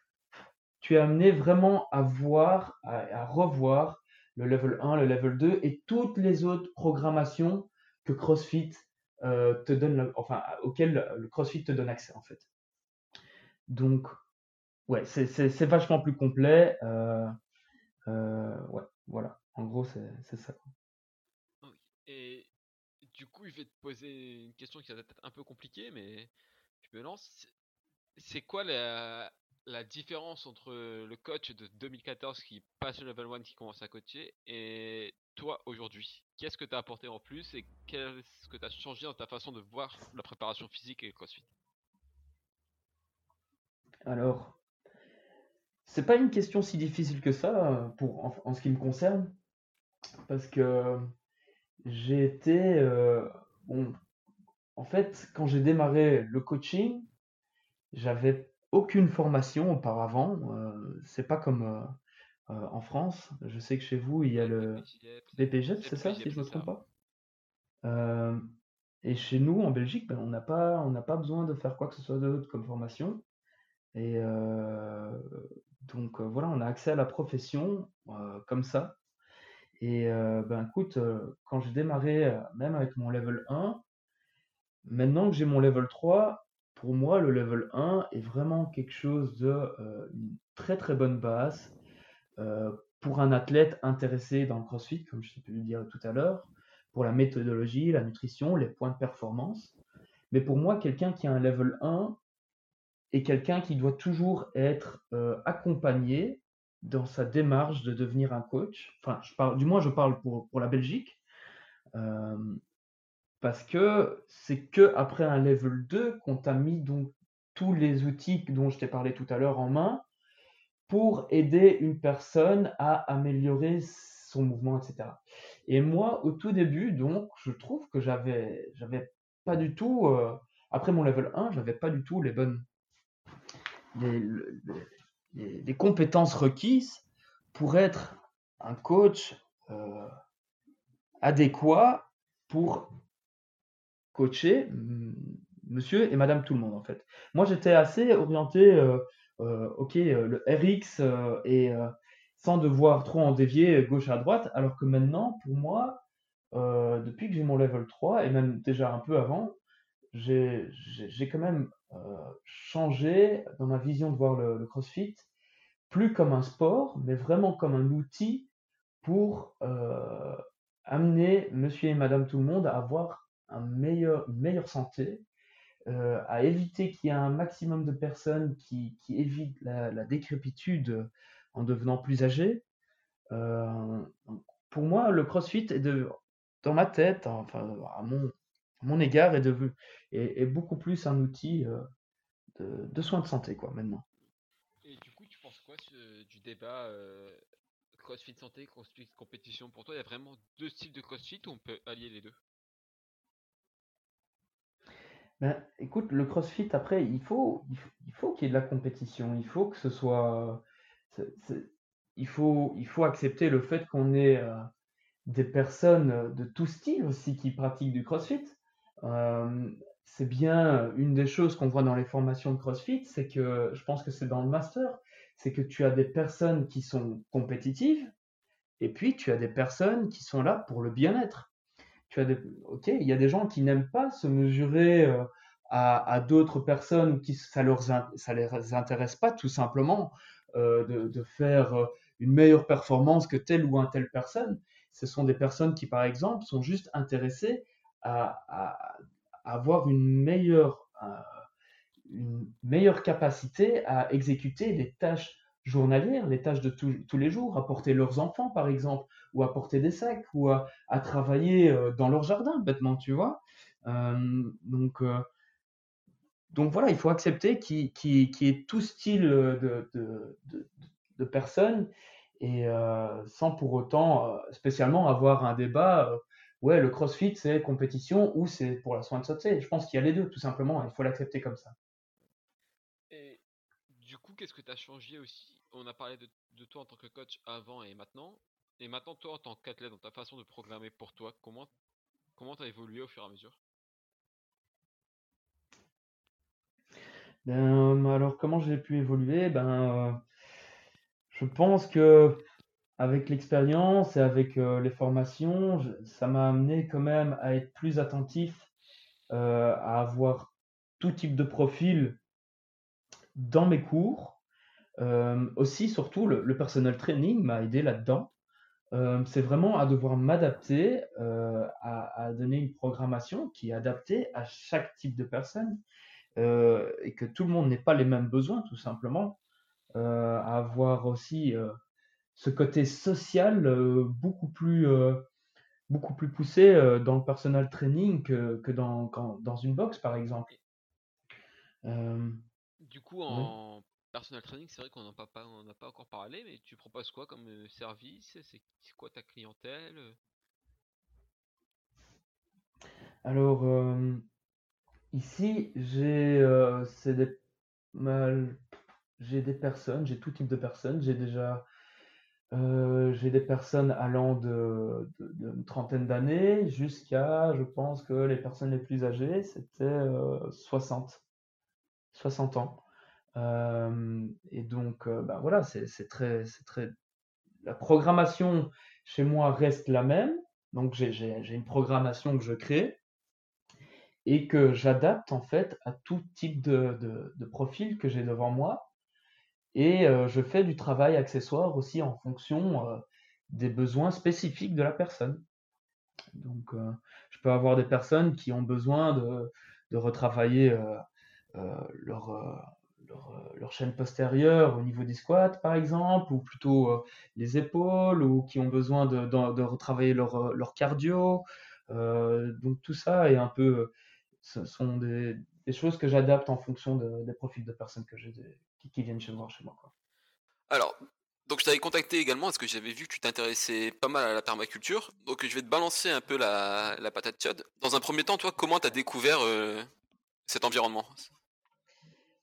tu es amené vraiment à voir, à, revoir le level 1, le level 2 et toutes les autres programmations que CrossFit euh, te donne, enfin, auxquelles le CrossFit te donne accès en fait. Donc, ouais, c'est vachement plus complet. Euh, euh, ouais, voilà. En gros, c'est ça. Et du coup, je vais te poser une question qui va être un peu compliquée, mais je me lance. C'est quoi la, la différence entre le coach de 2014 qui passe le level 1 qui commence à coacher et toi aujourd'hui? Qu'est-ce que tu as apporté en plus et qu'est-ce que tu as changé dans ta façon de voir la préparation physique et le crossfit? Alors, c'est pas une question si difficile que ça pour, en, ce qui me concerne parce que j'ai été. Euh, bon, en fait, quand j'ai démarré le coaching, j'avais aucune formation auparavant. Euh, c'est pas comme euh, euh, en France. Je sais que chez vous, il y a le BPGEP, c'est ça, si je ne me trompe pas? et chez nous, en Belgique, ben, on n'a pas, on n'a pas besoin de faire quoi que ce soit d'autre comme formation. Et donc voilà, on a accès à la profession comme ça. Et ben écoute, quand j'ai démarré, même avec mon level 1, maintenant que j'ai mon level 3, pour moi, le level 1 est vraiment quelque chose de très très bonne base pour un athlète intéressé dans le CrossFit, comme je pu le dire tout à l'heure, pour la méthodologie, la nutrition, les points de performance. Mais pour moi, quelqu'un qui a un level 1 est quelqu'un qui doit toujours être euh, accompagné dans sa démarche de devenir un coach. Enfin, je parle, du moins, je parle pour, pour la Belgique parce que c'est que après un level 2 qu'on t'a mis donc tous les outils dont je t'ai parlé tout à l'heure en main pour aider une personne à améliorer son mouvement, etc. Et moi, au tout début, donc, je trouve que j'avais, pas du tout, euh, après mon level 1, j'avais pas du tout les bonnes, les, compétences requises pour être un coach euh, adéquat pour coacher monsieur et madame tout le monde en fait. Moi j'étais assez orienté, euh, euh, ok, le RX et sans devoir trop en dévier gauche à droite, alors que maintenant pour moi, depuis que j'ai mon level 3 et même déjà un peu avant, j'ai quand même changé dans ma vision de voir le, CrossFit, plus comme un sport, mais vraiment comme un outil pour amener monsieur et madame tout le monde à avoir une meilleure santé, euh, à éviter qu'il y ait un maximum de personnes qui, évitent la, décrépitude en devenant plus âgées. Euh, pour moi, le CrossFit est de, dans ma tête, enfin à mon, mon égard, est, devenu, est, beaucoup plus un outil euh, de, de, soins de santé quoi maintenant. Et du coup, tu penses quoi du débat CrossFit santé, CrossFit compétition? Pour toi, il y a vraiment deux styles de CrossFit où on peut allier les deux? Ben, écoute, le CrossFit, après, il faut, il faut, qu'il y ait de la compétition. Il faut que ce soit. il, faut, il faut accepter le fait qu'on ait euh, des personnes de tout style aussi qui pratiquent du CrossFit. Euh, c'est bien une des choses qu'on voit dans les formations de CrossFit, c'est que je pense que c'est dans le master, c'est que tu as des personnes qui sont compétitives et puis tu as des personnes qui sont là pour le bien-être tu as des, ok, il y a des gens qui n'aiment pas se mesurer euh, à, d'autres personnes qui ça leur ça les intéresse pas tout simplement euh, de, faire euh, une meilleure performance que telle ou un telle personne. Ce sont des personnes qui, par exemple, sont juste intéressées à, avoir une meilleure, une meilleure capacité à exécuter des tâches journalières, les tâches de tous les jours, apporter leurs enfants par exemple, ou apporter des sacs, ou à, travailler euh, dans leur jardin, bêtement, tu vois. Euh, donc, euh, donc voilà, il faut accepter qu'il y ait tout style de, de, personnes, et sans pour autant spécialement avoir un débat, ouais, le crossfit c'est compétition ou c'est pour la soin de sauter. Je pense qu'il y a les deux, tout simplement, il faut l'accepter comme ça du coup, qu'est-ce que tu as changé aussi? On a parlé de, toi en tant que coach avant et maintenant. Et maintenant, toi, en tant qu'athlète, dans ta façon de programmer pour toi, comment comment as évolué au fur et à mesure? Ben, alors comment j'ai pu évoluer? Ben, euh, je pense que avec l'expérience et avec euh, les formations, ça m'a amené quand même à être plus attentif, euh, à avoir tout type de profil dans mes cours. aussi, surtout, le, le personal training m'a aidé là-dedans. c'est vraiment à devoir m'adapter, à, à donner une programmation qui est adaptée à chaque type de personne. Euh, et que tout le monde n'ait pas les mêmes besoins, tout simplement. Euh, avoir aussi euh, ce côté social beaucoup plus beaucoup plus poussé dans le personal training que, que dans, dans une box, par exemple. du coup, en personal training, c'est vrai qu'on n'a pas, pas encore parlé, mais tu proposes quoi comme service? C'est quoi ta clientèle? Alors, Ici, j'ai euh, des, j'ai des personnes, j'ai tout type de personnes. J'ai déjà euh, j'ai des personnes allant de, trentaine d'années jusqu'à, je pense que les personnes les plus âgées, c'était 60, euh, 60 ans. et donc, bah voilà, c'est très. La programmation chez moi reste la même. Donc, j'ai une programmation que je crée et que j'adapte en fait à tout type de, profil que j'ai devant moi. Et euh, je fais du travail accessoire aussi en fonction euh, des besoins spécifiques de la personne. Donc, euh, je peux avoir des personnes qui ont besoin de, retravailler leur, chaîne postérieure au niveau des squats, par exemple, ou plutôt les épaules, ou qui ont besoin de, retravailler leur cardio. donc, tout ça est un peu ce sont des, choses que j'adapte en fonction des profils de personnes que j'ai qui, viennent chez moi chez moi. Quoi. Alors, donc je t'avais contacté également parce que j'avais vu que tu t'intéressais pas mal à la permaculture. Donc je vais te balancer un peu la, patate chaude. Dans un premier temps, toi, comment tu as découvert euh, cet environnement?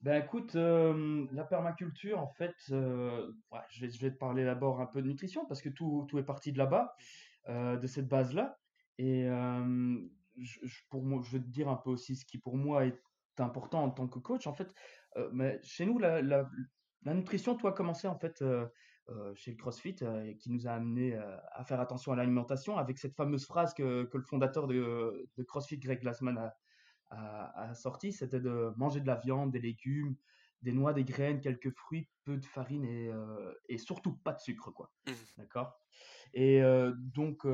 Ben écoute, euh, la permaculture, en fait, euh, je, vais, je, vais, te parler d'abord un peu de nutrition parce que tout, tout est parti de là-bas, de cette base-là. Et je, pour moi, je veux te dire un peu aussi ce qui pour moi est important en tant que coach. En fait, euh, mais chez nous, la, la, nutrition, toi, a commencé en fait euh, euh, chez le CrossFit, qui nous a amené à faire attention à l'alimentation, avec cette fameuse phrase que, que le fondateur de, de, CrossFit, Greg Glassman, a, a, a sorti, c'était de manger de la viande, des légumes, des noix, des graines, quelques fruits, peu de farine et, et surtout pas de sucre, quoi. Mmh. D'accord? Et donc,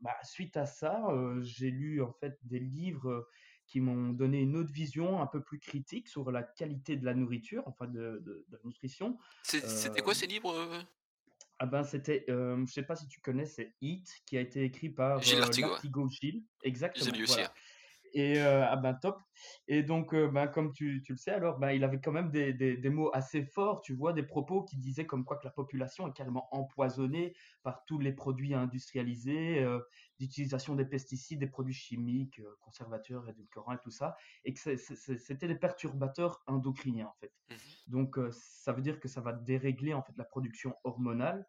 bah, suite à ça, j'ai lu en fait des livres qui m'ont donné une autre vision un peu plus critique sur la qualité de la nourriture, enfin de, de, la nutrition. C'était quoi ces livres ah ben c'était, je sais pas si tu connais, c'est Eat qui a été écrit par Gilles. Gilles. Exactement. J'ai lu aussi. Et euh, ah ben top. Et donc, euh, ben, comme tu, tu, le sais, alors ben, il avait quand même des, des, des, mots assez forts, tu vois, des propos qui disaient comme quoi que la population est carrément empoisonnée par tous les produits industrialisés, euh, d'utilisation des pesticides, des produits chimiques, conservateurs, édulcorants et tout ça, et que c'était des perturbateurs endocriniens en fait. Mmh donc, ça veut dire que ça va dérégler en fait la production hormonale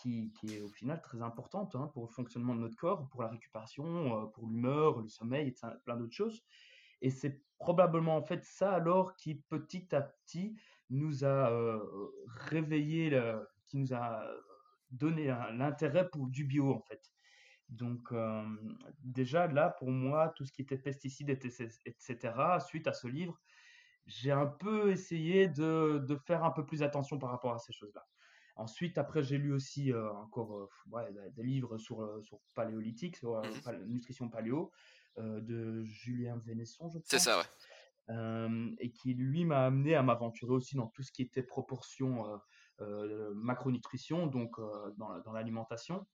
qui, est au final très importante hein, pour le fonctionnement de notre corps, pour la récupération, euh, pour l'humeur, le sommeil et plein d'autres choses. Et c'est probablement en fait ça alors qui petit à petit nous a euh, réveillé, qui nous a donné l'intérêt pour du bio en fait. Donc euh, déjà là pour moi tout ce qui était pesticides etc. Suite à ce livre, j'ai un peu essayé de, de, faire un peu plus attention par rapport à ces choses-là. Ensuite, après, j'ai lu aussi euh, encore euh, des livres sur, sur paléolithique, sur mmh nutrition paléo, de Julien Vénesson, je crois. C'est ça, ouais. et qui, lui, m'a amené à m'aventurer aussi dans tout ce qui était proportion macronutrition, donc dans, dans l'alimentation.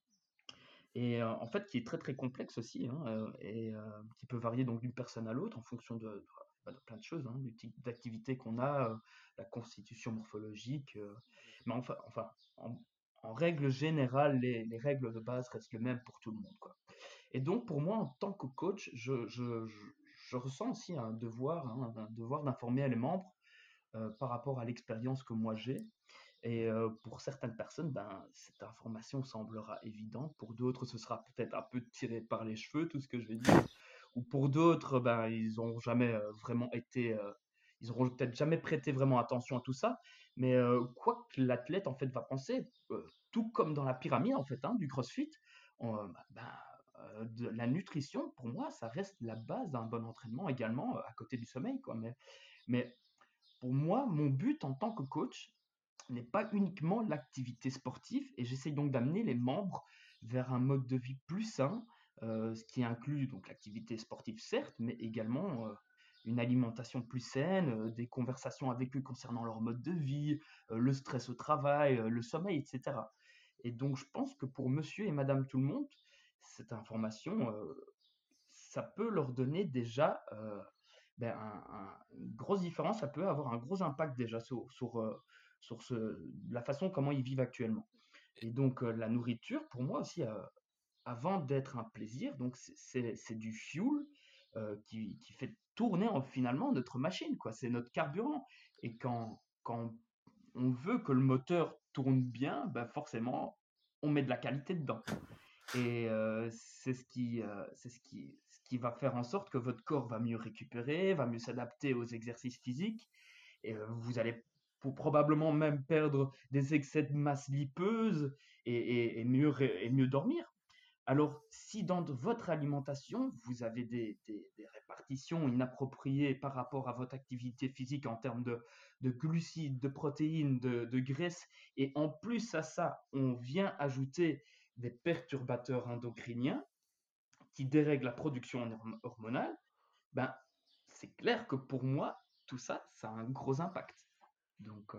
Et en fait, qui est très très complexe aussi, hein, et qui peut varier donc d'une personne à l'autre en fonction de, bah, plein de choses, hein, du type d'activité qu'on a, la constitution morphologique. mais enfin, en, règle générale, les, les, règles de base restent les mêmes pour tout le monde. Et donc, pour moi, en tant que coach, je, ressens aussi un devoir, hein, un devoir d'informer les membres par rapport à l'expérience que moi j'ai. Et pour certaines personnes, ben, cette information semblera évidente. Pour d'autres, ce sera peut-être un peu tiré par les cheveux, tout ce que je vais dire. Ou pour d'autres, ben, ils n'ont jamais vraiment été, ils auront peut-être jamais prêté vraiment attention à tout ça. Mais quoi que l'athlète en fait va penser, tout comme dans la pyramide en fait hein, du CrossFit, ben, ben la nutrition, pour moi, ça reste la base d'un bon entraînement également, à côté du sommeil. Quoi. Mais pour moi, mon but en tant que coach, n'est pas uniquement l'activité sportive et j'essaye donc d'amener les membres vers un mode de vie plus sain, euh, ce qui inclut donc l'activité sportive certes, mais également euh, une alimentation plus saine, euh, des conversations avec eux concernant leur mode de vie, le stress au travail, le sommeil, etc. Et donc je pense que pour monsieur et madame tout le monde, cette information, ça peut leur donner déjà ben, une grosse différence, ça peut avoir un gros impact déjà sur, sur sur ce, la façon comment ils vivent actuellement. Et donc euh, la nourriture, pour moi aussi, euh, avant d'être un plaisir, donc c'est du fuel euh, qui, qui, fait tourner finalement notre machine, quoi. C'est notre carburant. Et quand, quand on veut que le moteur tourne bien, ben forcément, on met de la qualité dedans. Et c'est ce qui, c'est ce qui, ce qui va faire en sorte que votre corps va mieux récupérer, va mieux s'adapter aux exercices physiques. Et vous allez pour probablement même perdre des excès de masse lipeuse et, mieux, et mieux dormir. Alors, si dans votre alimentation, vous avez des, répartitions inappropriées par rapport à votre activité physique en termes de, glucides, de protéines, de, de graisses, et en plus à ça, on vient ajouter des perturbateurs endocriniens qui dérèglent la production hormonale, ben, c'est clair que pour moi, tout ça, ça a un gros impact. Donc,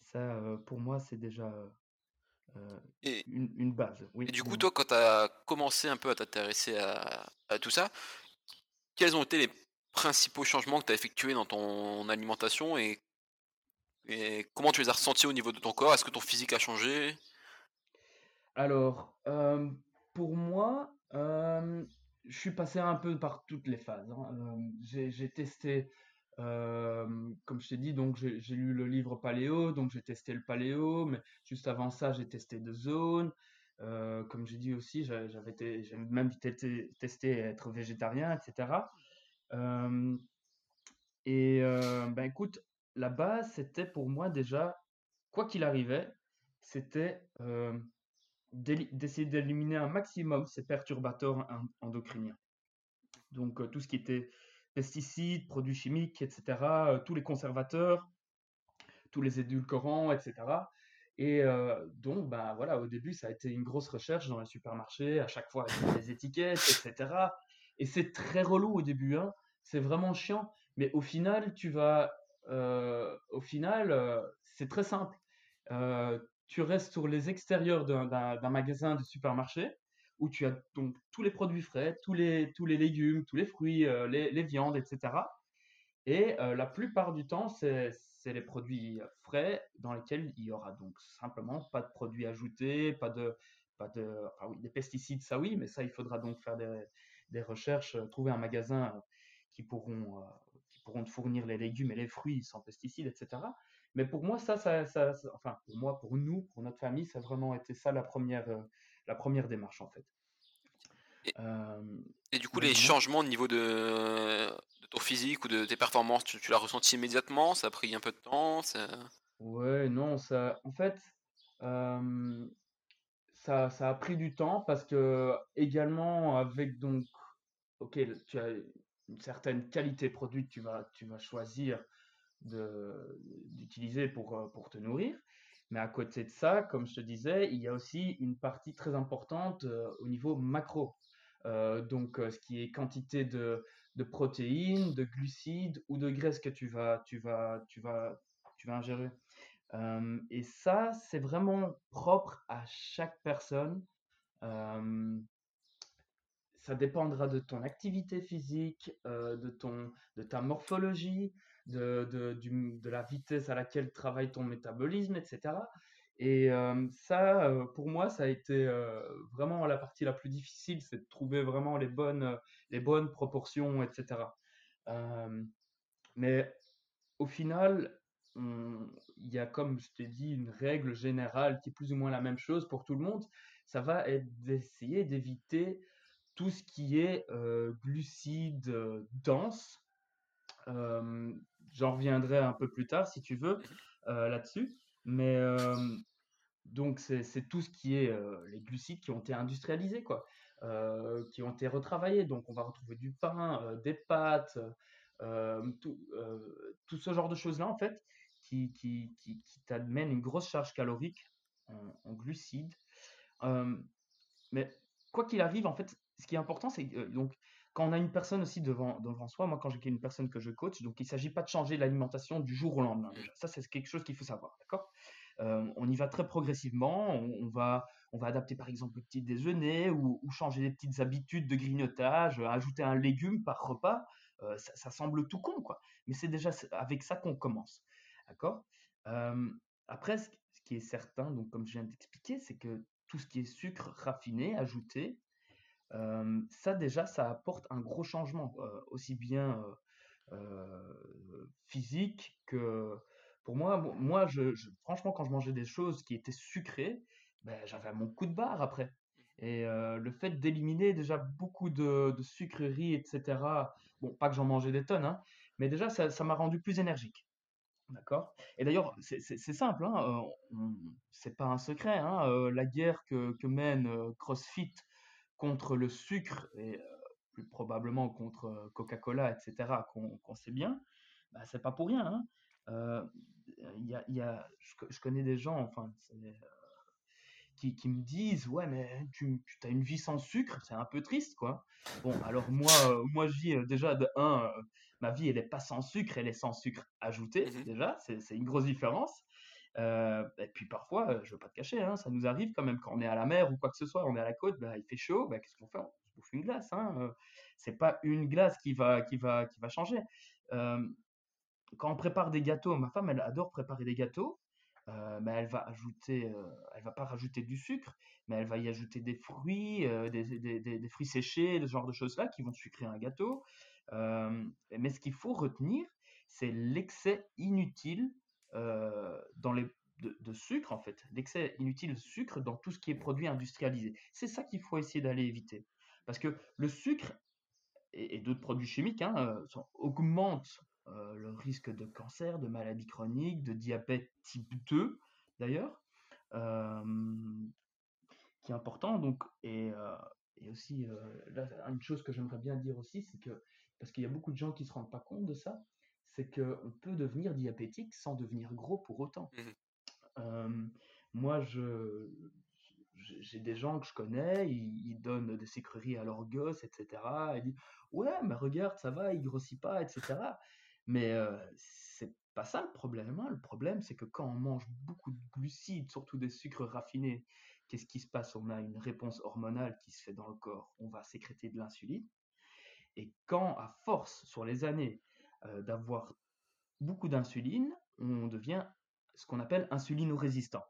ça, pour moi, c'est déjà une, base. et du coup, toi, quand tu as commencé un peu à t'intéresser à, tout ça, quels ont été les principaux changements que tu as effectués dans ton alimentation et, et comment tu les as ressentis au niveau de ton corps? Est-ce que ton physique a changé? Alors, pour moi, je suis passé un peu par toutes les phases. Hein. j'ai testé comme je t'ai dit, donc j'ai lu le livre Paléo, donc j'ai testé le Paléo, mais juste avant ça, j'ai testé The Zone. comme j'ai dit aussi, j'avais même testé être végétarien, etc. et ben écoute, la base, c'était pour moi déjà, quoi qu'il arrivait, c'était d'essayer d'éliminer un maximum ces perturbateurs endocriniens. Donc tout ce qui était pesticides, produits chimiques, etc., euh, tous les conservateurs, tous les édulcorants, etc. Et euh, donc, bah, voilà, au début, ça a été une grosse recherche dans les supermarchés, à chaque fois avec les étiquettes, etc. Et c'est très relou au début, hein. c'est vraiment chiant. Mais au final, tu vas, euh, au final, c'est très simple. tu restes sur les extérieurs d'un magasin de supermarché où tu as donc tous les produits frais, tous les, tous les légumes, tous les fruits, euh, les, viandes, etc. Et euh, la plupart du temps, c'est les produits frais dans lesquels il y aura donc simplement pas de produits ajoutés, pas de, pas de, des pesticides, ça oui, mais ça il faudra donc faire des, des recherches, euh, trouver un magasin qui pourront, qui pourront te fournir les légumes et les fruits sans pesticides, etc. Mais pour moi, ça, ça, ça, enfin pour moi, pour nous, pour notre famille, ça a vraiment été ça la première, la première démarche en fait. Et, du coup, les changements au niveau de, ton physique ou de tes performances, tu, l'as ressenti immédiatement? Ça a pris un peu de temps? Ouais, non, ça, en fait, ça, ça a pris du temps parce que également avec donc, ok, tu as une certaine qualité produit que tu vas, tu vas choisir d'utiliser pour, pour te nourrir. Mais à côté de ça, comme je te disais, il y a aussi une partie très importante euh, au niveau macro. Euh, donc, euh, ce qui est quantité de, protéines, de glucides ou de graisses que tu vas, ingérer. et ça, c'est vraiment propre à chaque personne. ça dépendra de ton activité physique, de ta morphologie, de, de, la vitesse à laquelle travaille ton métabolisme, etc. Et ça, pour moi, ça a été vraiment la partie la plus difficile, c'est de trouver vraiment les bonnes, les bonnes proportions, etc. mais au final, il y a, comme je t'ai dit, une règle générale qui est plus ou moins la même chose pour tout le monde. Ça va être d'essayer d'éviter tout ce qui est euh, glucides denses. J'en reviendrai un peu plus tard si tu veux là-dessus. Mais donc c'est tout ce qui est les glucides qui ont été industrialisés, quoi, qui ont été retravaillés. Donc on va retrouver du pain, des pâtes, tout, tout, ce genre de choses-là en fait qui, qui, qui, t'amènent une grosse charge calorique en, glucides. mais quoi qu'il arrive, en fait, ce qui est important, c'est donc quand on a une personne aussi devant, devant soi, moi quand j'ai une personne que je coach, donc il ne s'agit pas de changer l'alimentation du jour au lendemain. Ça, c'est quelque chose qu'il faut savoir, d'accord? On y va très progressivement, on, va, on va adapter par exemple le petit déjeuner ou, changer des petites habitudes de grignotage, ajouter un légume par repas. ça, ça, semble tout con, quoi. Mais c'est déjà avec ça qu'on commence. D'accord? Après, ce qui est certain, donc comme je viens d'expliquer, c'est que tout ce qui est sucre raffiné, ajouté, ça déjà, ça apporte un gros changement, aussi bien physique que pour moi. Moi, je, franchement, quand je mangeais des choses qui étaient sucrées, ben, j'avais mon coup de barre après. Et le fait d'éliminer déjà beaucoup de, sucreries, etc. Bon, pas que j'en mangeais des tonnes, hein, mais déjà, ça m'a rendu plus énergique. D'accord? Et d'ailleurs, c'est simple, hein, c'est pas un secret, hein, la guerre que, mène CrossFit contre le sucre et plus probablement contre Coca-Cola, etc., qu'on sait bien, bah, c'est pas pour rien. Hein. y a, y a, je, connais des gens, enfin, qui, qui, me disent ouais mais tu, tu as une vie sans sucre c'est un peu triste quoi bon alors moi moi je vis déjà de un ma vie, elle n'est pas sans sucre, elle est sans sucre ajouté, mmh déjà, c'est une grosse différence. Euh, et puis parfois, euh, je veux pas te cacher, hein, ça nous arrive quand même quand on est à la mer ou quoi que ce soit, on est à la côte, bah, il fait chaud, bah, qu'est-ce qu'on fait? On se bouffe une glace. Hein, euh. c'est pas une glace qui va, changer. quand on prépare des gâteaux, ma femme, elle adore préparer des gâteaux. mais elle va ajouter, elle va pas rajouter du sucre, mais elle va y ajouter des fruits, des, des, fruits séchés, ce genre de choses là qui vont sucrer un gâteau. Euh, mais ce qu'il faut retenir, c'est l'excès inutile euh, dans les, de, sucre, en fait. L'excès inutile de sucre dans tout ce qui est produit industrialisé. C'est ça qu'il faut essayer d'aller éviter. Parce que le sucre et, d'autres produits chimiques hein, euh, augmentent le risque de cancer, de maladie chronique, de diabète type 2 d'ailleurs, qui est important. Donc, et, et aussi, là, une chose que j'aimerais bien dire aussi, c'est que parce qu'il y a beaucoup de gens qui ne se rendent pas compte de ça, c'est qu'on peut devenir diabétique sans devenir gros pour autant. Mmh moi, je, j'ai des gens que je connais, ils, donnent des sucreries à leurs gosses, etc. Ils disent Ouais, mais regarde, ça va, il grossit pas, etc. Mais euh, c'est pas ça le problème. Hein. Le problème, c'est que quand on mange beaucoup de glucides, surtout des sucres raffinés, qu'est-ce qui se passe? On a une réponse hormonale qui se fait dans le corps. On va sécréter de l'insuline. Et quand, à force, sur les années, d'avoir beaucoup d'insuline, on devient ce qu'on appelle insulino-résistant.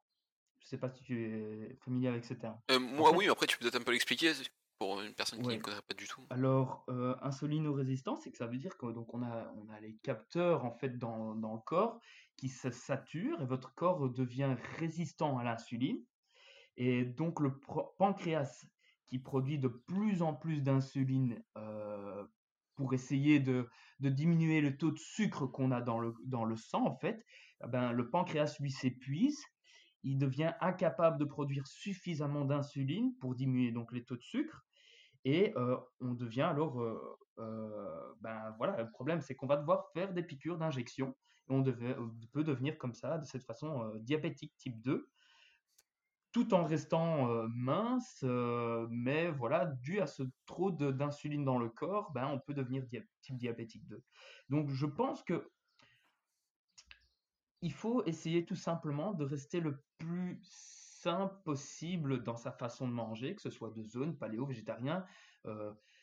Je ne sais pas si tu es familier avec ce terme. Euh, moi, oui, après, tu peux peut-être un peu l'expliquer pour une personne qui ne connaît pas du tout. Alors, euh, insulino-résistant, c'est que ça veut dire qu'on on a, on a les capteurs en fait dans, dans le corps qui se saturent et votre corps devient résistant à l'insuline. Et donc, le pancréas qui produit de plus en plus d'insuline euh, pour essayer de, diminuer le taux de sucre qu'on a dans le, sang, en fait, eh ben, le pancréas, lui, s'épuise. Il devient incapable de produire suffisamment d'insuline pour diminuer donc les taux de sucre. Et euh, on devient alors, euh, ben voilà, le problème c'est qu'on va devoir faire des piqûres d'injection. On, on, peut devenir comme ça, de cette façon, diabétique type 2 tout en restant mince, mais voilà, dû à ce trop d'insuline dans le corps, ben, on peut devenir type diabétique 2. Donc je pense que il faut essayer tout simplement de rester le plus sain possible dans sa façon de manger, que ce soit de zone, paléo, végétarien,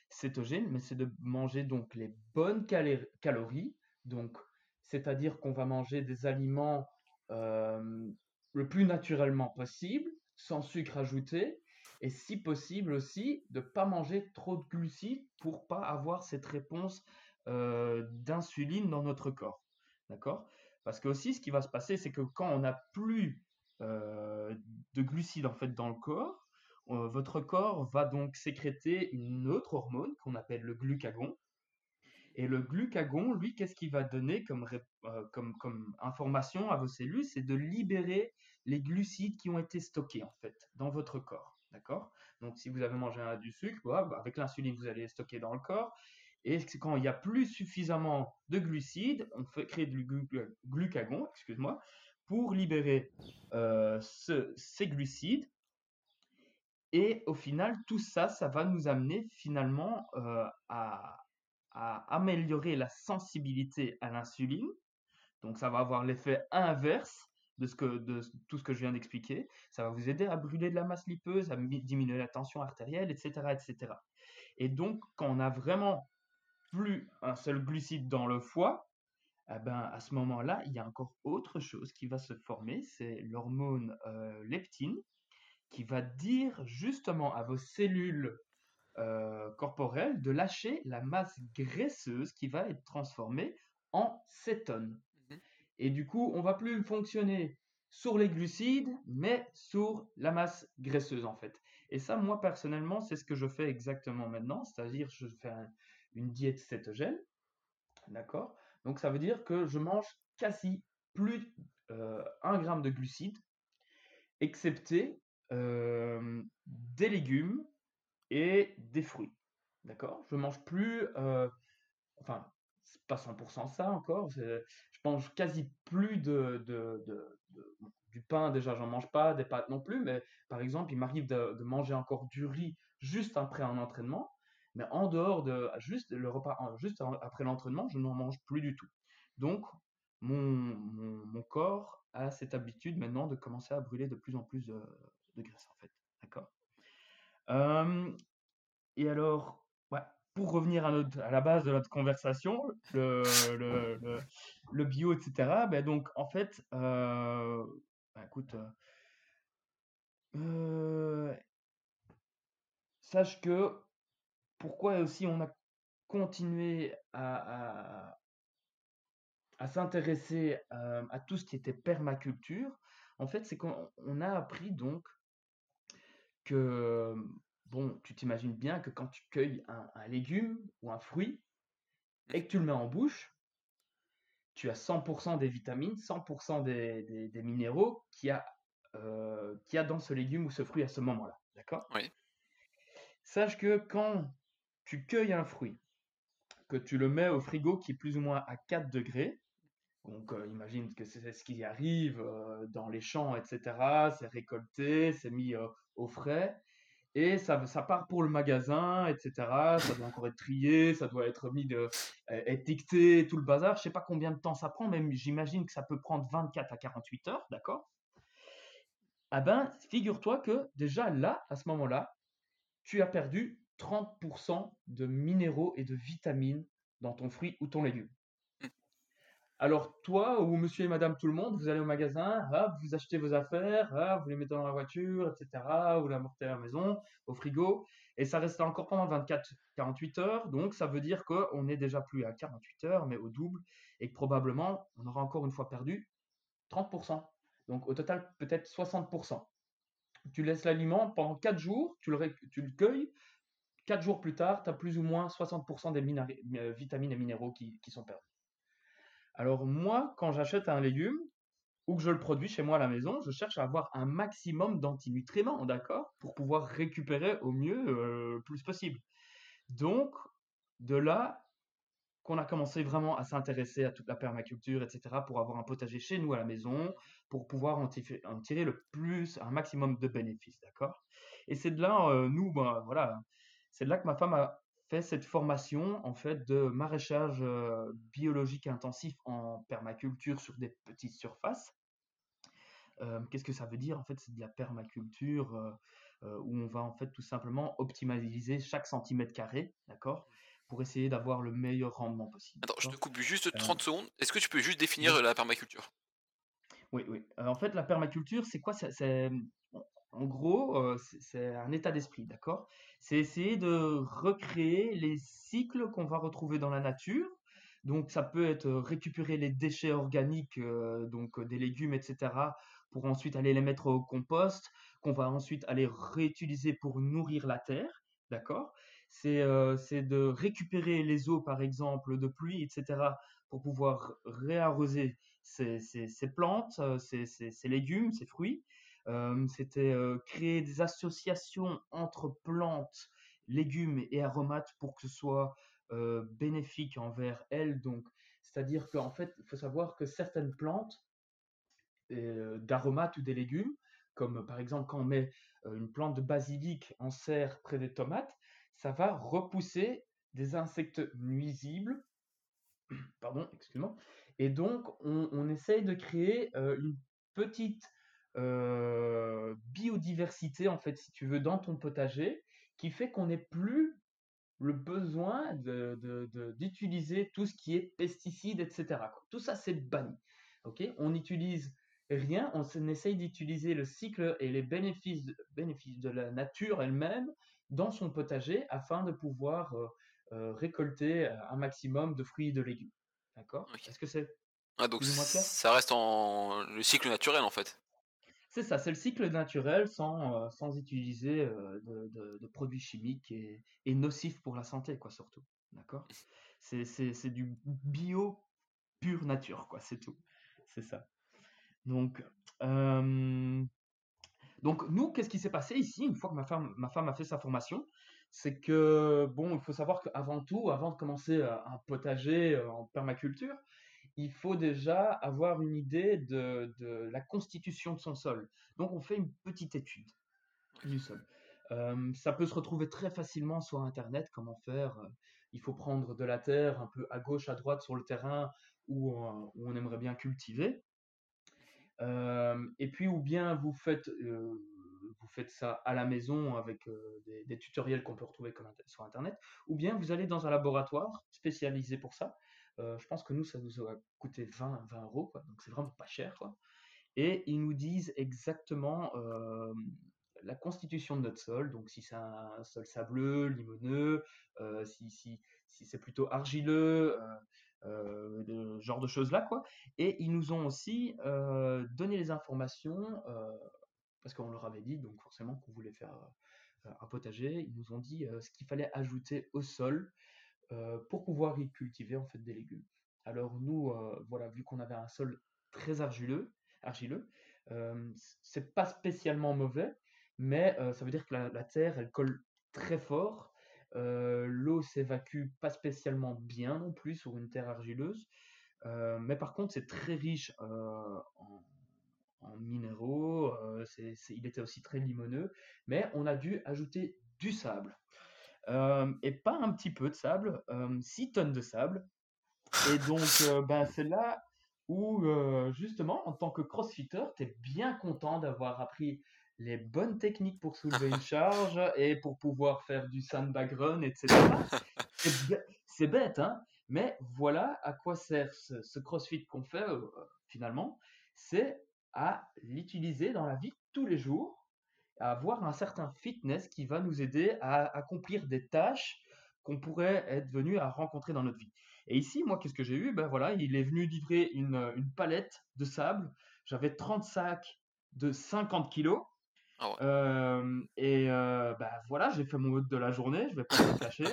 cétogène, mais c'est de manger donc les bonnes calories, donc c'est-à-dire qu'on va manger des aliments le plus naturellement possible, sans sucre ajouté, et si possible aussi de pas manger trop de glucides pour pas avoir cette réponse euh, d'insuline dans notre corps. D'accord? Parce que aussi, ce qui va se passer, c'est que quand on n'a plus de glucides en fait dans le corps, votre corps va donc sécréter une autre hormone qu'on appelle le glucagon. Et le glucagon, lui, qu'est-ce qu'il va donner comme, comme, comme information à vos cellules? C'est de libérer les glucides qui ont été stockés en fait dans votre corps. D'accord? Donc si vous avez mangé du sucre, bah, avec l'insuline, vous allez stocker dans le corps. Et quand il n'y a plus suffisamment de glucides, on fait créer du glucagon, excuse-moi, pour libérer euh, ces glucides? Et au final, tout ça, ça va nous amener finalement euh, à, améliorer la sensibilité à l'insuline. Donc ça va avoir l'effet inverse de, ce que, tout ce que je viens d'expliquer. Ça va vous aider à brûler de la masse lipeuse, à diminuer la tension artérielle, etc., etc. Et donc, quand on a vraiment plus un seul glucide dans le foie, eh ben, à ce moment-là, il y a encore autre chose qui va se former, c'est l'hormone euh, leptine, qui va dire justement à vos cellules euh, corporelles de lâcher la masse graisseuse qui va être transformée en cétone. Et du coup, on va plus fonctionner sur les glucides, mais sur la masse graisseuse en fait. Et ça, moi personnellement, c'est ce que je fais exactement maintenant, c'est-à-dire je fais une diète cétogène, d'accord? Donc ça veut dire que je mange quasi plus euh, 1 gramme de glucides, excepté euh, des légumes et des fruits, d'accord? Je mange plus, euh, enfin, c'est pas 100% ça encore, mange quasi plus de, du pain déjà j'en mange pas, des pâtes non plus, mais par exemple il m'arrive de, manger encore du riz juste après un entraînement, mais en dehors de juste le repas, juste après l'entraînement, je n'en mange plus du tout. Donc, mon, corps a cette habitude maintenant de commencer à brûler de plus en plus de, graisse, en fait. D'accord? Et alors, pour revenir à, notre, à la base de notre conversation, le, bio, etc., ben donc, en fait, euh, ben écoute, euh, euh, sache que pourquoi aussi on a continué à, s'intéresser à, tout ce qui était permaculture, en fait, c'est qu'on a appris donc que, bon, tu t'imagines bien que quand tu cueilles un, légume ou un fruit et que tu le mets en bouche, tu as 100% des vitamines, 100% des, des, minéraux qu'il y, a, euh, a dans ce légume ou ce fruit à ce moment-là. D'accord? Oui. Sache que quand tu cueilles un fruit, que tu le mets au frigo qui est plus ou moins à 4 degrés. Donc euh, imagine que c'est ce qui arrive euh, dans les champs, etc. C'est récolté, c'est mis au frais. Et ça, part pour le magasin, etc. Ça doit encore être trié, ça doit être mis de, étiqueté, tout le bazar. Je sais pas combien de temps ça prend, mais j'imagine que ça peut prendre 24 à 48 heures, d'accord? Ah ben, figure-toi que déjà là, à ce moment-là, tu as perdu 30% de minéraux et de vitamines dans ton fruit ou ton légume. Alors toi ou monsieur et madame tout le monde, vous allez au magasin, vous achetez vos affaires, vous les mettez dans la voiture, etc. Vous la mettez à la maison, au frigo, et ça reste encore pendant 24-48 heures. Donc ça veut dire qu'on n'est déjà plus à 48 heures, mais au double, et que probablement on aura encore une fois perdu 30%. Donc au total peut-être 60%. Tu laisses l'aliment pendant 4 jours, tu le, tu le cueilles, Quatre jours plus tard, tu as plus ou moins 60% des euh, vitamines et minéraux qui, sont perdus. Alors moi, quand j'achète un légume ou que je le produis chez moi à la maison, je cherche à avoir un maximum d'antinutriments, d'accord Pour pouvoir récupérer au mieux euh, le plus possible. Donc, de là qu'on a commencé vraiment à s'intéresser à toute la permaculture, etc., pour avoir un potager chez nous à la maison, pour pouvoir en, tirer le plus, un maximum de bénéfices, d'accord Et c'est de là, nous, ben, voilà, c'est là que ma femme a fait cette formation en fait de maraîchage euh, biologique intensif en permaculture sur des petites surfaces. Euh, qu'est-ce que ça veut dire En fait, c'est de la permaculture euh, où on va en fait tout simplement optimiser chaque centimètre carré, d'accord? Pour essayer d'avoir le meilleur rendement possible. Attends, je te coupe juste 30 secondes. Est-ce que tu peux juste définir la permaculture? Oui, oui. en fait, la permaculture, c'est quoi? C'est en gros, euh, c'est un état d'esprit, d'accord? C'est essayer de recréer les cycles qu'on va retrouver dans la nature, Donc ça peut être récupérer les déchets organiques, donc des légumes, etc., pour ensuite aller les mettre au compost, qu'on va ensuite aller réutiliser pour nourrir la terre, d'accord? C'est de récupérer les eaux, par exemple, de pluie, etc., pour pouvoir réarroser ces, plantes, ces, légumes, ces fruits. C'était créer des associations entre plantes, légumes et aromates pour que ce soit bénéfique envers elles. Donc, c'est-à-dire qu'en fait, il faut savoir que certaines plantes d'aromates ou des légumes, comme par exemple quand on met une plante de basilic en serre près des tomates, ça va repousser des insectes nuisibles. Pardon, excuse-moi. Et donc, on, on, essaye de créer une petite biodiversité, en fait, si tu veux, dans ton potager, qui fait qu'on n'est plus le besoin d'utiliser de, tout ce qui est pesticides, etc. Tout ça, c'est banni. ok? On n'utilise rien, on essaye d'utiliser le cycle et les bénéfices, bénéfices de la nature elle-même dans son potager afin de pouvoir euh, euh, récolter un maximum de fruits et de légumes. D'accord? Est-ce que c'est ah, donc ça reste en le cycle naturel en fait. C'est ça, c'est le cycle naturel sans, euh, sans utiliser euh, de, produits chimiques et, nocifs pour la santé, quoi, surtout. D'accord? C'est, c'est, du bio pure nature, quoi, c'est tout. C'est ça. Donc, euh, donc nous, qu'est-ce qui s'est passé ici, une fois que ma femme, ma femme a fait sa formation? C'est que, bon, il faut savoir qu'avant tout, avant de commencer un potager en permaculture, il faut déjà avoir une idée de, la constitution de son sol. Donc on fait une petite étude du sol. Euh, ça peut se retrouver très facilement sur Internet, comment faire. Euh, il faut prendre de la terre un peu à gauche, à droite sur le terrain où, on aimerait bien cultiver. Euh, et puis, ou bien vous faites, ça à la maison avec des, tutoriels qu'on peut retrouver sur Internet, ou bien vous allez dans un laboratoire spécialisé pour ça je pense que nous, ça nous a coûté 20, 20 euros, donc c'est vraiment pas cher. Et ils nous disent exactement la constitution de notre sol, donc si c'est un sol sableux, limoneux, si, c'est plutôt argileux, ce genre de choses-là. quoi. Et ils nous ont aussi donné les informations, parce qu'on leur avait dit, donc forcément qu'on voulait faire un potager, ils nous ont dit ce qu'il fallait ajouter au sol pour pouvoir y cultiver en fait des légumes. Alors nous, euh, voilà, vu qu'on avait un sol très argileux, argileux, euh, c'est pas spécialement mauvais, mais ça veut dire que la, terre, elle colle très fort. L'eau s'évacue pas spécialement bien non plus sur une terre argileuse. mais par contre, c'est très riche en, minéraux. il était aussi très limoneux. Mais on a dû ajouter du sable. Euh, et pas un petit peu de sable, 6 euh, tonnes de sable. Et donc, euh, ben, c'est là où, justement, en tant que crossfitter, tu es bien content d'avoir appris les bonnes techniques pour soulever une charge et pour pouvoir faire du sandbag run, etc. C'est bête, hein mais voilà à quoi sert ce, crossfit qu'on fait finalement. C'est à l'utiliser dans la vie tous les jours à avoir un certain fitness qui va nous aider à accomplir des tâches qu'on pourrait être venu à rencontrer dans notre vie. Et ici, moi, qu'est-ce que j'ai eu? Ben voilà, il est venu livrer une, une palette de sable. J'avais 30 sacs de 50 kilos. Ah euh, et euh, ben voilà, j'ai fait mon mode de la journée, je vais pas me cacher.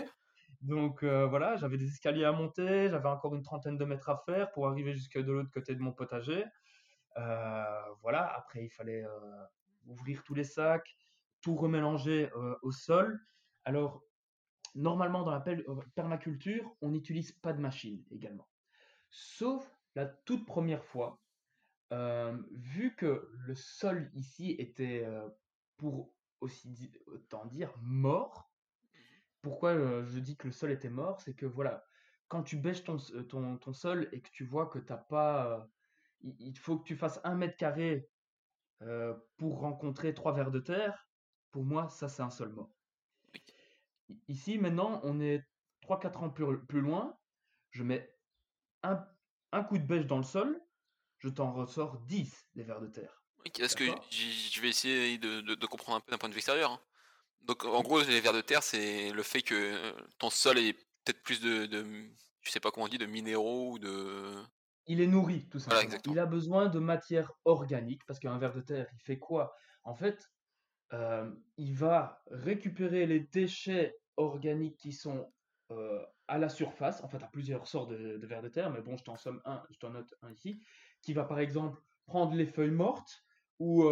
Donc euh, voilà, j'avais des escaliers à monter, j'avais encore une trentaine de mètres à faire pour arriver jusque de l'autre côté de mon potager. voilà, après il fallait ouvrir tous les sacs, tout remélanger euh, au sol. Alors, normalement, dans la euh, permaculture, on n'utilise pas de machine également. Sauf la toute première fois, euh, vu que le sol ici était, pour aussi autant dire, mort. Pourquoi je dis que le sol était mort? C'est que voilà, quand tu bêches ton, ton, ton, sol et que tu vois que t'as pas. il faut que tu fasses un mètre carré euh, pour rencontrer trois vers de terre, pour moi, ça, c'est un sol mort. Ici, maintenant, on est 3-4 ans plus, loin. Je mets un, un, coup de bêche dans le sol, je t'en ressors 10 des vers de terre. Est-ce que je vais essayer de, de, comprendre un peu d'un point de vue extérieur. Hein. Donc, en gros, les vers de terre, c'est le fait que ton sol est peut-être plus de, de, je sais pas comment on dit, de minéraux ou de. Il est nourri, tout simplement. il a besoin de matière organique parce qu'un ver de terre, il fait quoi? En fait, il va récupérer les déchets organiques qui sont à la surface. En fait, à plusieurs sortes de, de vers de terre, mais bon, je t'en somme un, je t'en note un ici, qui va par exemple prendre les feuilles mortes ou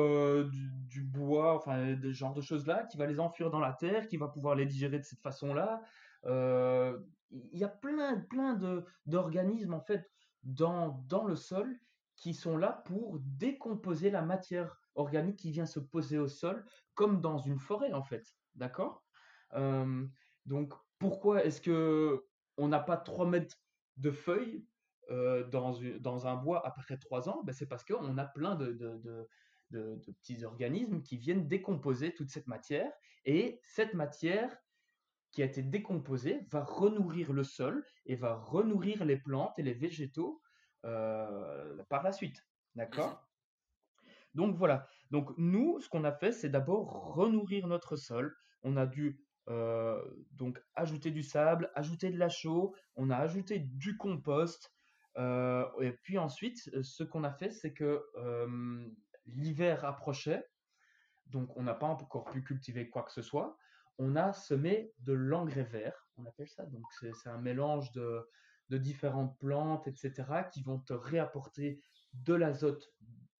du, bois, enfin, des genres de choses-là, qui va les enfuir dans la terre, qui va pouvoir les digérer de cette façon-là. Il y a plein, plein d'organismes, en fait, dans, dans le sol qui sont là pour décomposer la matière organique qui vient se poser au sol, comme dans une forêt, en fait. D'accord? Donc, pourquoi est-ce que on n'a pas 3 mètres de feuilles dans, dans, un bois après 3 ans? Ben, C'est parce qu'on a plein de, de, petits organismes qui viennent décomposer toute cette matière. Et cette matière qui a été décomposée va renourrir le sol et va renourrir les plantes et les végétaux euh, par la suite. D'accord? Donc voilà. Donc nous, ce qu'on a fait, c'est d'abord renourrir notre sol. On a dû euh, donc ajouter du sable, ajouter de la chaux, on a ajouté du compost. Euh, et puis ensuite, ce qu'on a fait, c'est que l'hiver approchait, donc on n'a pas encore pu cultiver quoi que ce soit. On a semé de l'engrais vert, on appelle ça. Donc c'est un mélange de, différentes plantes, etc., qui vont te réapporter de l'azote,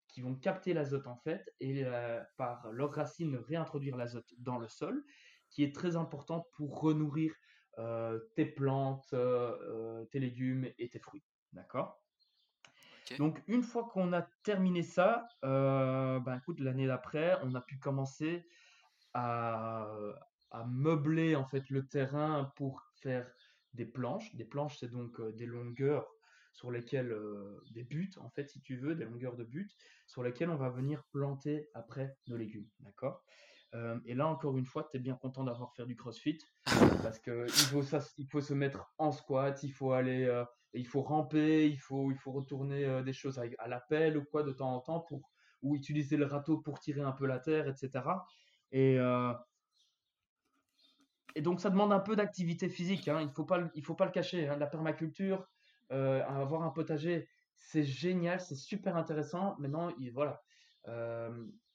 qui vont capter l'azote en fait, et euh, par leurs racines réintroduire l'azote dans le sol, qui est très important pour renourrir euh, tes plantes, euh, tes légumes et tes fruits. D'accord? Donc, une fois qu'on a terminé ça, ben, écoute, l'année d'après, on a pu commencer à, meubler en fait le terrain pour faire des planches. Des planches, c'est donc euh, des longueurs sur lesquelles, euh, des buts en fait, si tu veux, des longueurs de buts, sur lesquelles on va venir planter après nos légumes. D'accord? Et là, encore une fois, tu es bien content d'avoir fait du crossfit parce qu'il faut, il faut se mettre en squat, il faut aller il faut ramper, il faut, il faut retourner euh, des choses à, la pelle ou quoi de temps en temps pour ou utiliser le râteau pour tirer un peu la terre, etc. Et, euh, et donc ça demande un peu d'activité physique. Hein. Il faut pas, il faut pas le cacher. Hein. La permaculture, euh, avoir un potager, c'est génial, c'est super intéressant. Maintenant, il, voilà,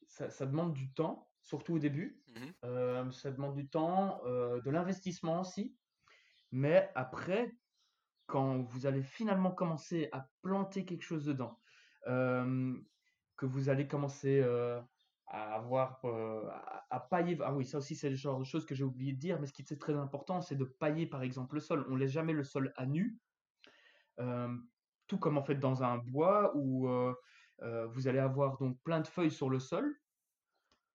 ça, ça, demande du temps, surtout au début. Mmh ça demande du temps, de l'investissement aussi. Mais après, quand vous allez finalement commencer à planter quelque chose dedans, que vous allez commencer à avoir, à, pailler. Ah oui, ça aussi, c'est le genre de choses que j'ai oublié de dire, mais ce qui est très important, c'est de pailler par exemple le sol. On laisse jamais le sol à nu, tout comme en fait dans un bois où vous allez avoir donc plein de feuilles sur le sol.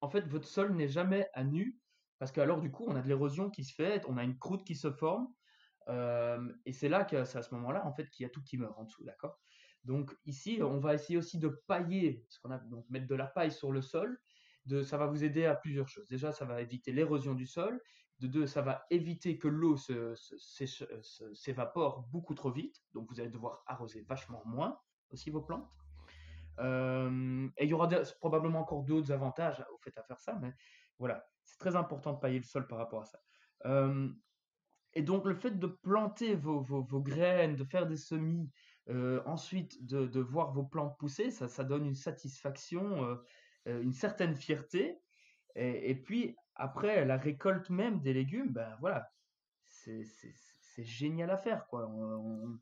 En fait, votre sol n'est jamais à nu parce qu'alors du coup, on a de l'érosion qui se fait, on a une croûte qui se forme et c'est là que c'est à ce moment-là en fait qu'il y a tout qui meurt en dessous, d'accord? Donc ici, on va essayer aussi de pailler, ce qu'on a mettre de la paille sur le sol. Ça va vous aider à plusieurs choses. Déjà, ça va éviter l'érosion du sol. De deux, ça va éviter que l'eau s'évapore beaucoup trop vite. Donc vous allez devoir arroser vachement moins aussi vos plantes. et il y aura probablement encore d'autres avantages au fait à faire ça, mais voilà, c'est très important de pailler le sol par rapport à ça. Et donc, le fait de planter vos, graines, de faire des semis, euh, ensuite de, voir vos plantes pousser, ça, ça donne une satisfaction, euh, euh, une certaine fierté. Et, puis, après, la récolte même des légumes, ben voilà, c'est génial à faire. Quoi. On,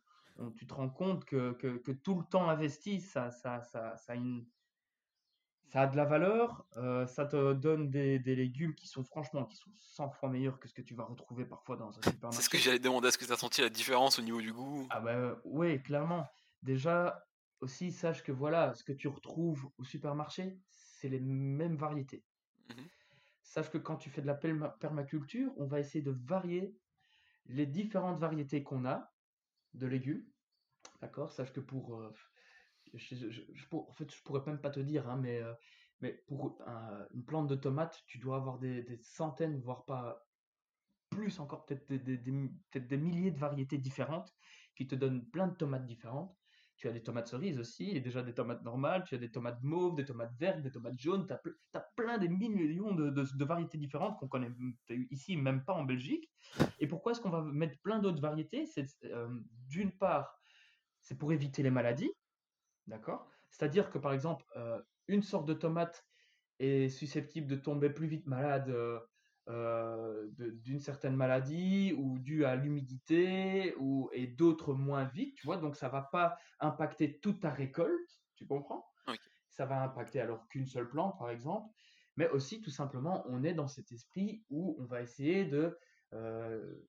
tu te rends compte que, que, que, tout le temps investi, ça, ça, ça, ça a une, ça a de la valeur, euh, ça te donne des, légumes qui sont franchement qui sont 100 fois meilleurs que ce que tu vas retrouver parfois dans un supermarché. C'est ce que j'allais demander, est-ce que tu as senti la différence au niveau du goût? Ah bah oui, clairement. Déjà, aussi, sache que voilà, ce que tu retrouves au supermarché, c'est les mêmes variétés. Mmh sache que quand tu fais de la permaculture, on va essayer de varier les différentes variétés qu'on a de légumes. D'accord? Sache que pour... Euh, en fait, je pourrais même pas te dire, hein, mais, euh, mais pour une plante de tomates, tu dois avoir des, centaines, voire pas plus encore, peut-être des, milliers de variétés différentes qui te donnent plein de tomates différentes. tu as des tomates cerises aussi, et déjà des tomates normales, tu as des tomates mauves, des tomates vertes, des tomates jaunes, tu as, plein des millions de, variétés différentes qu'on connaît ici, même pas en Belgique. Et pourquoi est-ce qu'on va mettre plein d'autres variétés? Euh, d'une part, c'est pour éviter les maladies, d'accord? C'est-à-dire que par exemple, euh, une sorte de tomate est susceptible de tomber plus vite malade euh, euh, d'une certaine maladie ou due à l'humidité ou et d'autres moins vite, tu vois? Donc ça va pas impacter toute ta récolte, tu comprends? Ça va impacter alors qu'une seule plante, par exemple. Mais aussi, tout simplement, on est dans cet esprit où on va essayer de, euh,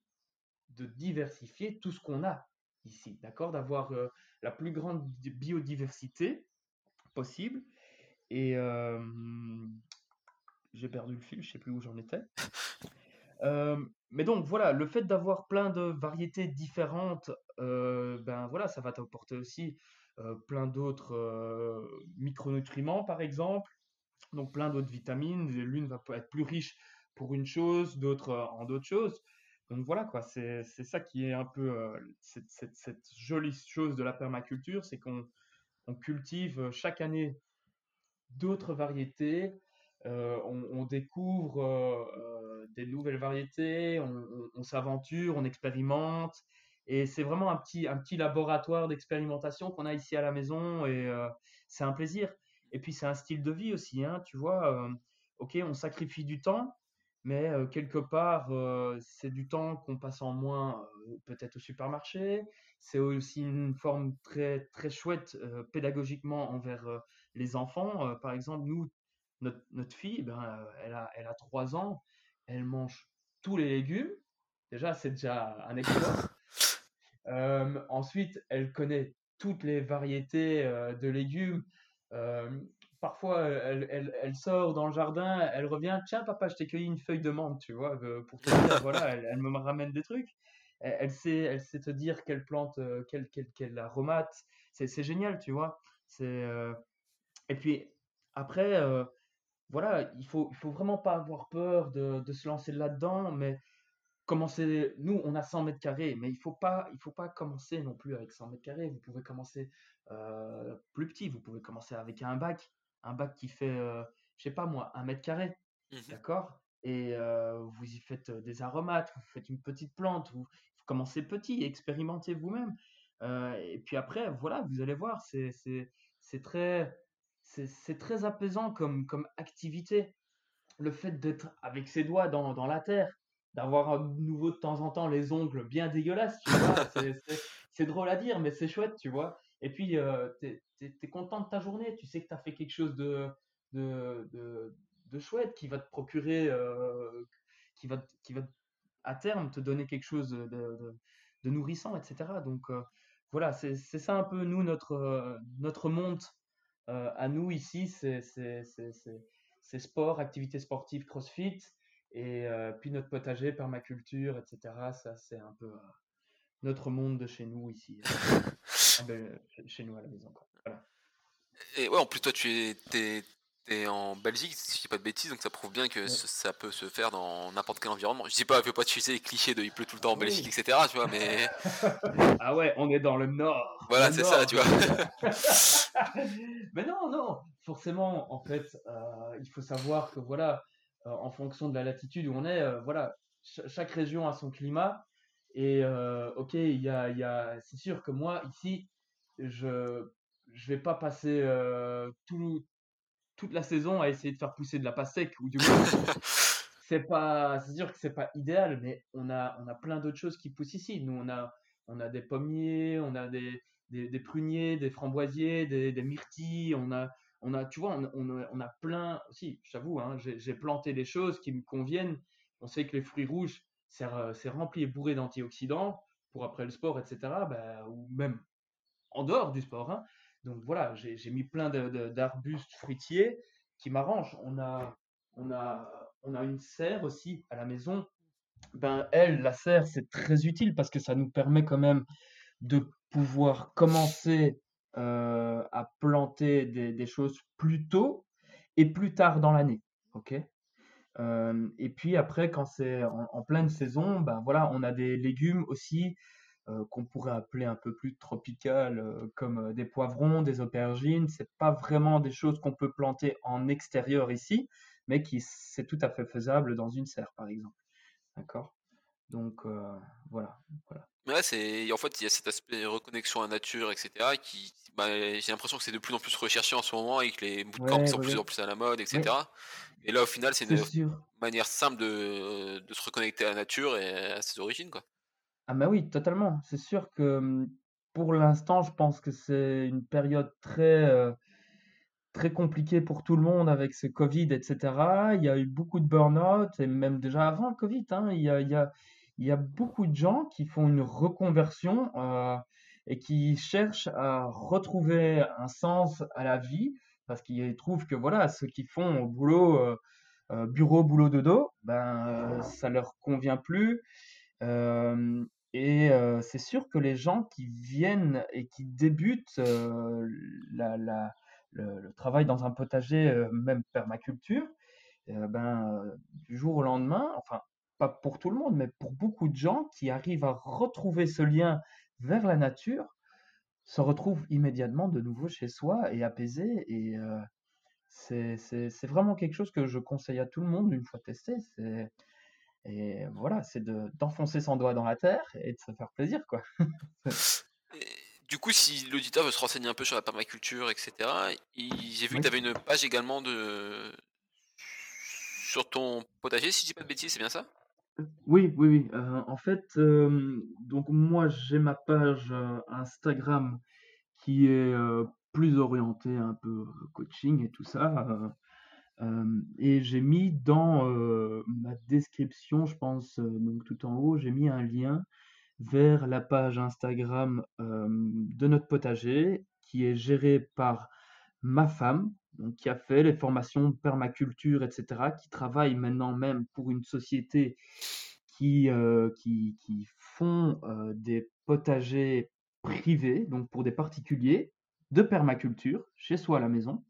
de diversifier tout ce qu'on a ici, d'accord? D'avoir euh, la plus grande biodiversité possible. Et, j'ai perdu le fil, je sais plus où j'en étais. Euh, mais donc voilà, le fait d'avoir plein de variétés différentes, euh, ben voilà, ça va t'apporter aussi euh, plein d'autres micronutriments, par exemple, donc plein d'autres vitamines. L'une va être plus riche pour une chose, d'autres en d'autres choses. Donc voilà quoi, c'est ça qui est un peu cette, cette, cette, jolie chose de la permaculture, c'est qu'on on cultive chaque année d'autres variétés euh, on, découvre euh, euh, des nouvelles variétés, on, s'aventure, on expérimente. Et c'est vraiment un petit, un petit laboratoire d'expérimentation qu'on a ici à la maison et c'est un plaisir. Et puis c'est un style de vie aussi, hein, tu vois. ok, on sacrifie du temps, mais quelque part, c'est du temps qu'on passe en moins peut-être au supermarché. C'est aussi une forme très, très chouette pédagogiquement envers les enfants. par exemple, nous, notre, fille, ben, elle, a, elle a 3 ans, elle mange tous les légumes. Déjà, c'est déjà un exploit. Ensuite, elle connaît toutes les variétés de légumes. Parfois, elle, elle, sort dans le jardin, elle revient, tiens papa, je t'ai cueilli une feuille de menthe, tu vois, pour te dire, voilà, elle, me ramène des trucs. Elle, sait, elle sait te dire quelle plante, quelle, quelle, quelle aromate. C'est génial, tu vois. Et puis après, voilà, il faut, il faut vraiment pas avoir peur de, se lancer là-dedans, mais commencer, nous, on a 100 mètres carrés, mais il faut pas, il faut pas commencer non plus avec 100 mètres carrés. Vous pouvez commencer euh, plus petit, vous pouvez commencer avec un bac, un bac qui fait, euh, je sais pas moi, un mètre carré, mmh d'accord? Et euh, vous y faites des aromates, vous faites une petite plante, vous, vous commencez petit, expérimentez vous-même. et puis après, voilà, vous allez voir, c'est, très, c'est très apaisant comme, comme activité. Le fait d'être avec ses doigts dans, dans la terre, d'avoir à nouveau de temps en temps les ongles bien dégueulasses, tu vois, c'est drôle à dire, mais c'est chouette, tu vois? Et puis, euh, tu es, content de ta journée, tu sais que tu as fait quelque chose de, de, de, chouette qui va te procurer, euh, qui, va, qui va à terme te donner quelque chose de, de nourrissant, etc. Donc, euh, voilà, c'est ça un peu, nous, notre, notre monde euh, à nous ici, c'est sport, activité sportive, crossfit, et euh, puis notre potager, permaculture, etc. Ça, c'est un peu euh, notre monde de chez nous ici. Ah ben, chez nous à la maison. Et ouais, en plus, toi, tu es, en Belgique, si je dis pas de bêtises, donc ça prouve bien que ça peut se faire dans n'importe quel environnement. Je dis pas, faut pas utiliser les clichés de il pleut tout le temps en Belgique, etc. Tu vois, mais. ah ouais, on est dans le nord. Voilà, c'est ça, tu vois. mais non, non, forcément, en fait, euh, il faut savoir que voilà, euh, en fonction de la latitude où on est, euh, voilà, chaque région a son climat. Et ok, il y a, y a... c'est sûr que moi ici, je je vais pas passer tout, toute la saison à essayer de faire pousser de la pastèque ou du moins c'est pas c'est sûr que c'est pas idéal mais on a on a plein d'autres choses qui poussent ici. Nous on a on a des pommiers on a des, des, pruniers des framboisiers des, des, myrtilles on a on a tu vois on, on, a, plein aussi j'avoue hein, j'ai planté des choses qui me conviennent. On sait que les fruits rouges c'est rempli et bourré d'antioxydants pour après le sport etc bah, ou même en dehors du sport hein, donc voilà, j'ai mis plein d'arbustes fruitiers qui m'arrangent. On a, on, a, on a une serre aussi à la maison. Ben, elle, la serre, c'est très utile parce que ça nous permet quand même de pouvoir commencer euh, à planter des, choses plus tôt et plus tard dans l'année. ok? Euh, et puis après, quand c'est en, pleine saison, ben voilà, on a des légumes aussi qu'on pourrait appeler un peu plus tropicales, comme des poivrons, des aubergines. C'est pas vraiment des choses qu'on peut planter en extérieur ici, mais qui c'est tout à fait faisable dans une serre, par exemple. D'accord? Donc voilà, voilà. Ouais, c'est en fait il y a cet aspect reconnexion à la nature, etc. Qui, bah, j'ai l'impression que c'est de plus en plus recherché en ce moment et que les bootcamps sont de plus en plus à la mode, etc. Et là, au final, c'est une manière simple de, de, se reconnecter à la nature et à ses origines, quoi. Ah bah oui, totalement. C'est sûr que mmh, pour l'instant, je pense que c'est une période très, euh, très compliquée pour tout le monde avec ce Covid, etc. Il y a eu beaucoup de burn-out, et même déjà avant le Covid, hein, il y a, il y a, il y a beaucoup de gens qui font une reconversion euh, et qui cherchent à retrouver un sens à la vie parce qu'ils trouvent que voilà, ceux qui font au boulot, euh, euh, bureau, boulot, dodo, ben, ça leur convient plus. et c'est sûr que les gens qui viennent et qui débutent la, le, travail dans un potager, même permaculture, ben, du jour au lendemain, enfin, pas pour tout le monde, mais pour beaucoup de gens qui arrivent à retrouver ce lien vers la nature, se retrouvent immédiatement de nouveau chez soi et apaisés. Et euh, c'est vraiment quelque chose que je conseille à tout le monde une fois testé. Et voilà, c'est d'enfoncer son doigt dans la terre et de se faire plaisir, quoi. du coup, si l'auditeur veut se renseigner un peu sur la permaculture, etc., j'ai vu que tu avais une page également de sur ton potager, si je dis pas de bêtises, c'est bien ça? Oui, oui, oui. Euh, en fait, euh, donc moi, j'ai ma page euh, Instagram qui est plus orientée un peu coaching et tout ça. et j'ai mis dans ma description, je pense, donc tout en haut, j'ai mis un lien vers la page Instagram de notre potager qui est gérée par ma femme, donc qui a fait les formations de permaculture, etc., qui travaille maintenant même pour une société qui, euh, qui, font euh, des potagers privés, donc pour des particuliers, de permaculture, chez soi à la maison.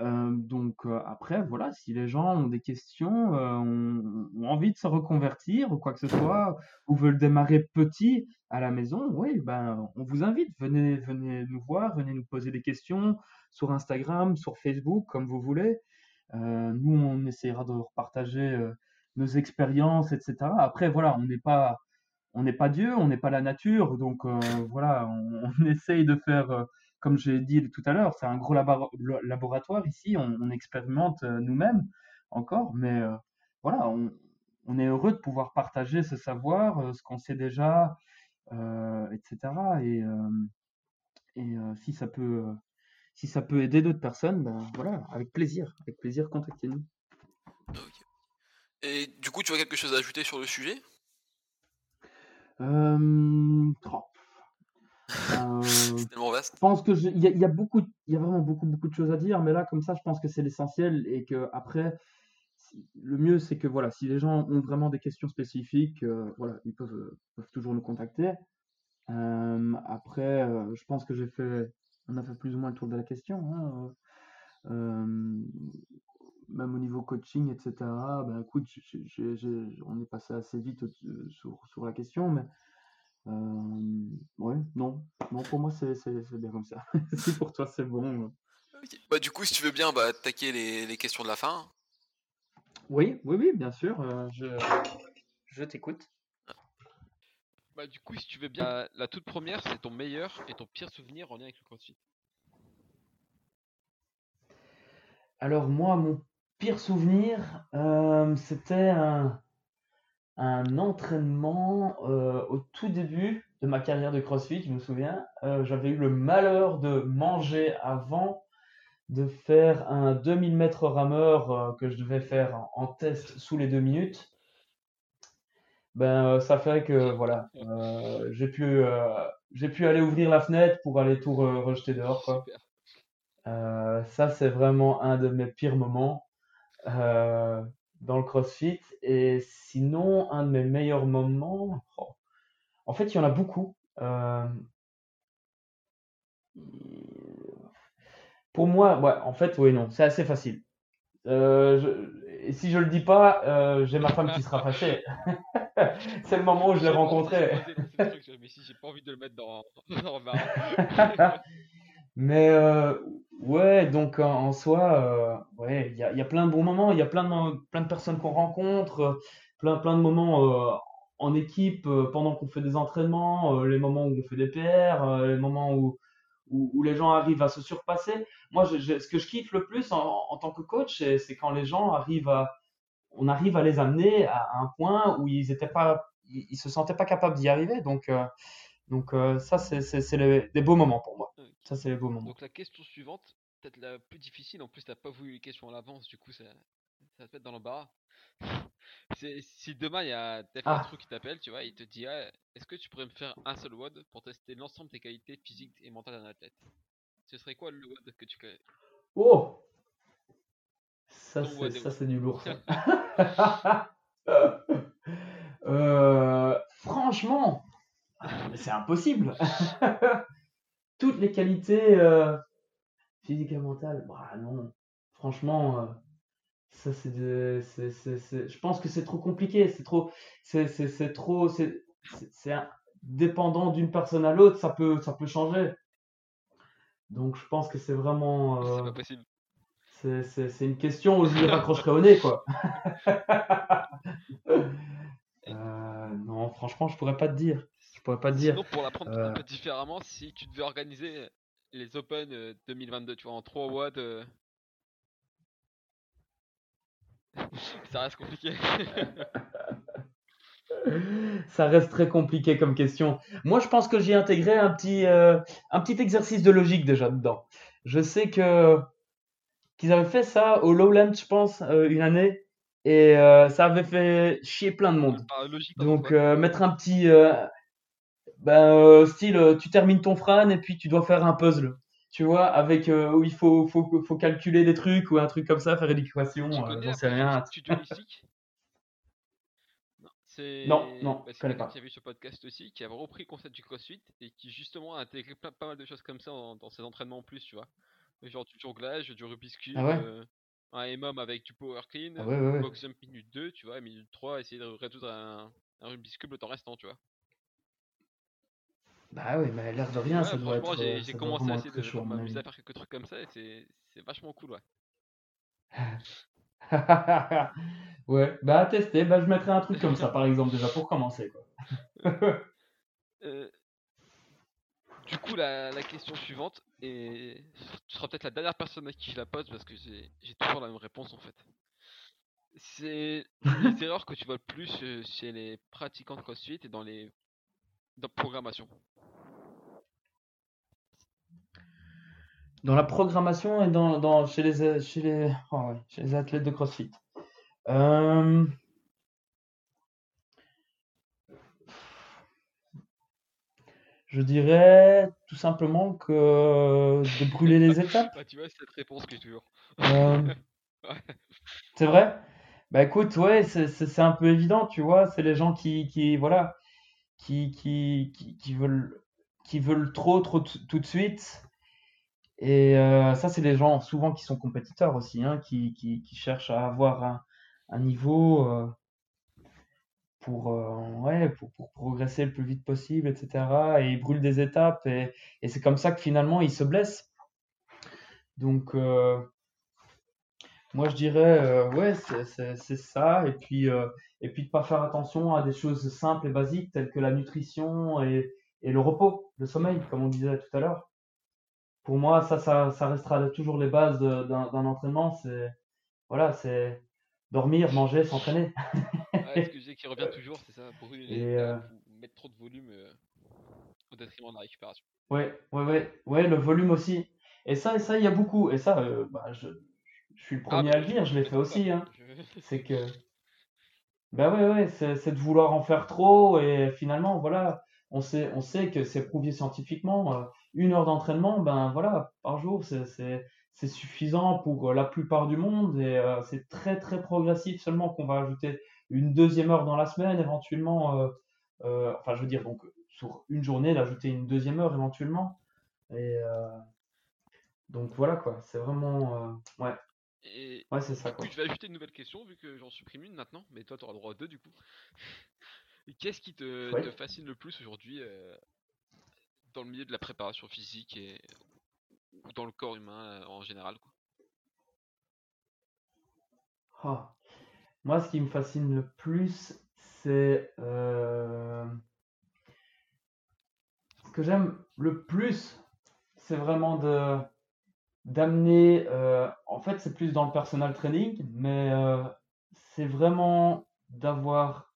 Euh, donc après, voilà, si les gens ont des questions, ont, ont, envie de se reconvertir ou quoi que ce soit, ou veulent démarrer petit à la maison, oui, ben, on vous invite, venez, venez nous voir, venez nous poser des questions sur Instagram, sur Facebook, comme vous voulez. nous, on essaiera de repartager nos expériences, etc. Après, voilà, on n'est pas, on n'est pas Dieu, on n'est pas la nature, donc voilà, on, essaye de faire comme j'ai dit tout à l'heure, c'est un gros laboratoire ici, on, expérimente euh, nous-mêmes encore, mais euh, voilà, on, est heureux de pouvoir partager ce savoir, euh, ce qu'on sait déjà, etc. Et, et si ça peut, si ça peut aider d'autres personnes, ben voilà, avec plaisir, avec plaisir, contactez-nous. Et du coup, tu as quelque chose à ajouter sur le sujet? Euh, euh, c'est tellement vaste. Je pense que il y, a beaucoup, il y a vraiment beaucoup beaucoup de choses à dire, mais là comme ça, je pense que c'est l'essentiel et que après, le mieux c'est que voilà, si les gens ont vraiment des questions spécifiques, euh, voilà, ils peuvent, peuvent, toujours nous contacter. Euh, après, je pense que j'ai fait, on a fait plus ou moins le tour de la question. Hein, même au niveau coaching, etc. Ben écoute, on est passé assez vite sur, sur la question, mais euh, ouais, non. Non, pour moi, c'est bien comme ça. si pour toi, c'est bon. Bah, du coup, si tu veux bien bah, attaquer les, les questions de la fin. Oui, oui, oui, bien sûr. Euh, je, je t'écoute. Bah, du coup, si tu veux bien, la, toute première, c'est ton meilleur et ton pire souvenir en lien avec le CrossFit. Alors, moi, mon pire souvenir, euh, c'était un un entraînement euh, au tout début de ma carrière de CrossFit, je me souviens. Euh, j'avais eu le malheur de manger avant de faire un 2000 mètres rameur euh, que je devais faire en, test sous les deux minutes. Ben, ça fait que voilà, j'ai pu, j'ai pu aller ouvrir la fenêtre pour aller tout rejeter dehors. Quoi. ça, c'est vraiment un de mes pires moments dans le CrossFit. Et sinon, un de mes meilleurs moments, oh, en fait, il y en a beaucoup. Euh, pour moi, ouais, en fait, oui, non, c'est assez facile. Euh, et si je le dis pas, euh, j'ai ma femme qui sera fâchée. c'est le moment où je l'ai rencontré. Mais si j'ai pas envie de le mettre dans, dans Mais euh, ouais, donc en, soi, euh, ouais, il y a, plein de bons moments, il y a plein de, plein de personnes qu'on rencontre, plein, plein de moments en équipe pendant qu'on fait des entraînements, les moments où on fait des PR, les moments où, où, les gens arrivent à se surpasser. Moi, ce que je kiffe le plus en, tant que coach, c'est quand les gens arrivent à, on arrive à les amener à un point où ils étaient pas, ils, se sentaient pas capables d'y arriver. Donc, euh, donc euh, ça, c'est des beaux moments pour moi. Ça, c'est les beaux moments. Donc la question suivante, peut-être la plus difficile. En plus, t'as pas voulu les questions à l'avance, du coup, ça, ça te met dans l'embarras. si demain il y a un truc qui t'appelle, tu vois, il te dit ah, est-ce que tu pourrais me faire un seul WOD pour tester l'ensemble des qualités physiques et mentales d'un athlète? Ce serait quoi le WOD que tu connais? Oh Ça c'est du lourd euh, franchement, c'est impossible. Toutes les qualités euh, physiques et mentales, bah non. Franchement, euh, ça, c'est de, c'est, c'est, je pense que c'est trop compliqué, c'est trop, c'est, c'est, trop, c'est, c'est dépendant d'une personne à l'autre, ça peut, ça peut changer. Donc je pense que c'est vraiment. c'est pas possible. C'est, c'est, c'est une question où je lui raccrocherai au nez, quoi. euh, non, franchement, je pourrais pas te dire. Pourrais pas te dire. pour l'apprendre un peu différemment, si tu devais organiser les Open 2022, tu vois, en 3 watts. Ça reste compliqué. Ça reste très compliqué comme question. Moi, je pense que j'ai intégré un petit, euh, un petit exercice de logique déjà dedans. Je sais que qu'ils avaient fait ça au Lowland, je pense, euh, une année, et euh, ça avait fait chier plein de monde. Donc, mettre un petit, ben, style, tu termines ton frane et puis tu dois faire un puzzle tu vois, avec euh, où il faut, faut, faut, calculer des trucs ou un truc comme ça, faire une équation, euh, j'en sais rien. Non, non, bah, c'est quelqu'un qui a vu ce podcast aussi, qui a repris le concept du CrossFit et qui justement a intégré pas, mal de choses comme ça dans, ses entraînements en plus, tu vois. Genre du jonglage, du Rubik's Cube, ah euh, un MM avec du Power Clean, ah Box Jump minute 2, tu vois, minute 3, essayer de résoudre un, un Rubik's Cube le temps restant, tu vois. Bah oui, mais l'air de rien, ça doit être. J'ai, j'ai commencé à essayer de m'amuser à faire quelques trucs comme ça et c'est, c'est vachement cool, ouais. ouais, bah à tester, bah je mettrais un truc comme ça par exemple déjà pour commencer quoi. euh, du coup, la, la, question suivante, et tu seras peut-être la dernière personne à qui je la pose parce que j'ai, j'ai toujours la même réponse en fait. C'est les erreurs que tu vois le plus euh, chez les pratiquants de CrossFit et dans les dans programmation. Dans la programmation et dans, dans chez, les, chez, les, oh chez les athlètes de CrossFit. Euh, je dirais tout simplement que de brûler les étapes. Tu vois, cette réponse qui toujours. Euh, c'est vrai? Bah écoute, ouais, c'est un peu évident, tu vois. C'est les gens qui, qui voilà, qui, qui, qui, qui veulent, qui veulent trop, trop tout de suite et euh, ça, c'est des gens souvent qui sont compétiteurs aussi, hein, qui, qui, cherchent à avoir un, niveau euh, pour, euh, ouais, pour, pour, progresser le plus vite possible, etc. Et ils brûlent des étapes et, et c'est comme ça que finalement ils se blessent. Donc, moi je dirais, ouais, c'est ça. Et puis, et puis de pas faire attention à des choses simples et basiques telles que la nutrition et, et le repos, le sommeil, comme on disait tout à l'heure pour moi, ça, ça, restera toujours les bases d'un entraînement. C'est voilà, c'est dormir, manger, s'entraîner. ce que j'ai qui revient toujours, c'est ça, brûler les euh, mettre trop de volume euh, au détriment de la récupération. Ouais, ouais, ouais, ouais, le volume aussi. Et ça, ça, il y a beaucoup. Et ça, euh, bah, je, je, suis le ah, premier à le dire, je l'ai fait aussi. Hein. C'est que, bah ouais, ouais, c'est de vouloir en faire trop et finalement, voilà, on sait, on sait que c'est prouvé scientifiquement une heure d'entraînement, ben voilà, par jour, c'est suffisant pour la plupart du monde et euh, c'est très très progressif seulement qu'on va ajouter une deuxième heure dans la semaine éventuellement. Euh, euh, enfin, je veux dire, donc sur une journée, d'ajouter une deuxième heure éventuellement. Et donc voilà quoi, c'est vraiment ouais. Et ouais, c'est ça. Coup, je vais ajouter une nouvelle question vu que j'en supprime une maintenant, mais toi, tu auras le droit à deux du coup. Qu'est-ce qui te, fascine le plus aujourd'hui euh, dans le milieu de la préparation physique et dans le corps humain en général ah. Moi, ce qui me fascine le plus, c'est euh, ce que j'aime le plus, c'est vraiment de d'amener. Euh, en fait, c'est plus dans le personal training, mais euh, c'est vraiment d'avoir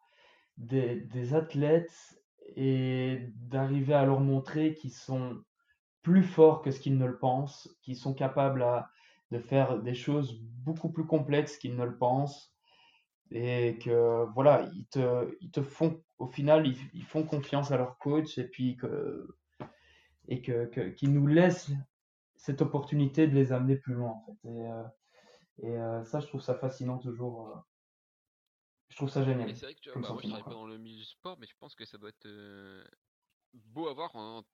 des, des athlètes et d'arriver à leur montrer qu'ils sont plus forts que ce qu'ils ne le pensent, qu'ils sont capables de faire des choses beaucoup plus complexes qu'ils ne le pensent et que voilà, ils te, ils te font au final, ils, font confiance à leur coach et puis que et que, qu'ils nous laissent cette opportunité de les amener plus loin en fait. Et, euh, euh, ça, je trouve ça fascinant toujours. Euh, trouve ça génial. C'est vrai que tu vois, bah, moi je travaille pas dans le milieu du sport, mais je pense que ça doit être beau à voir. Hein.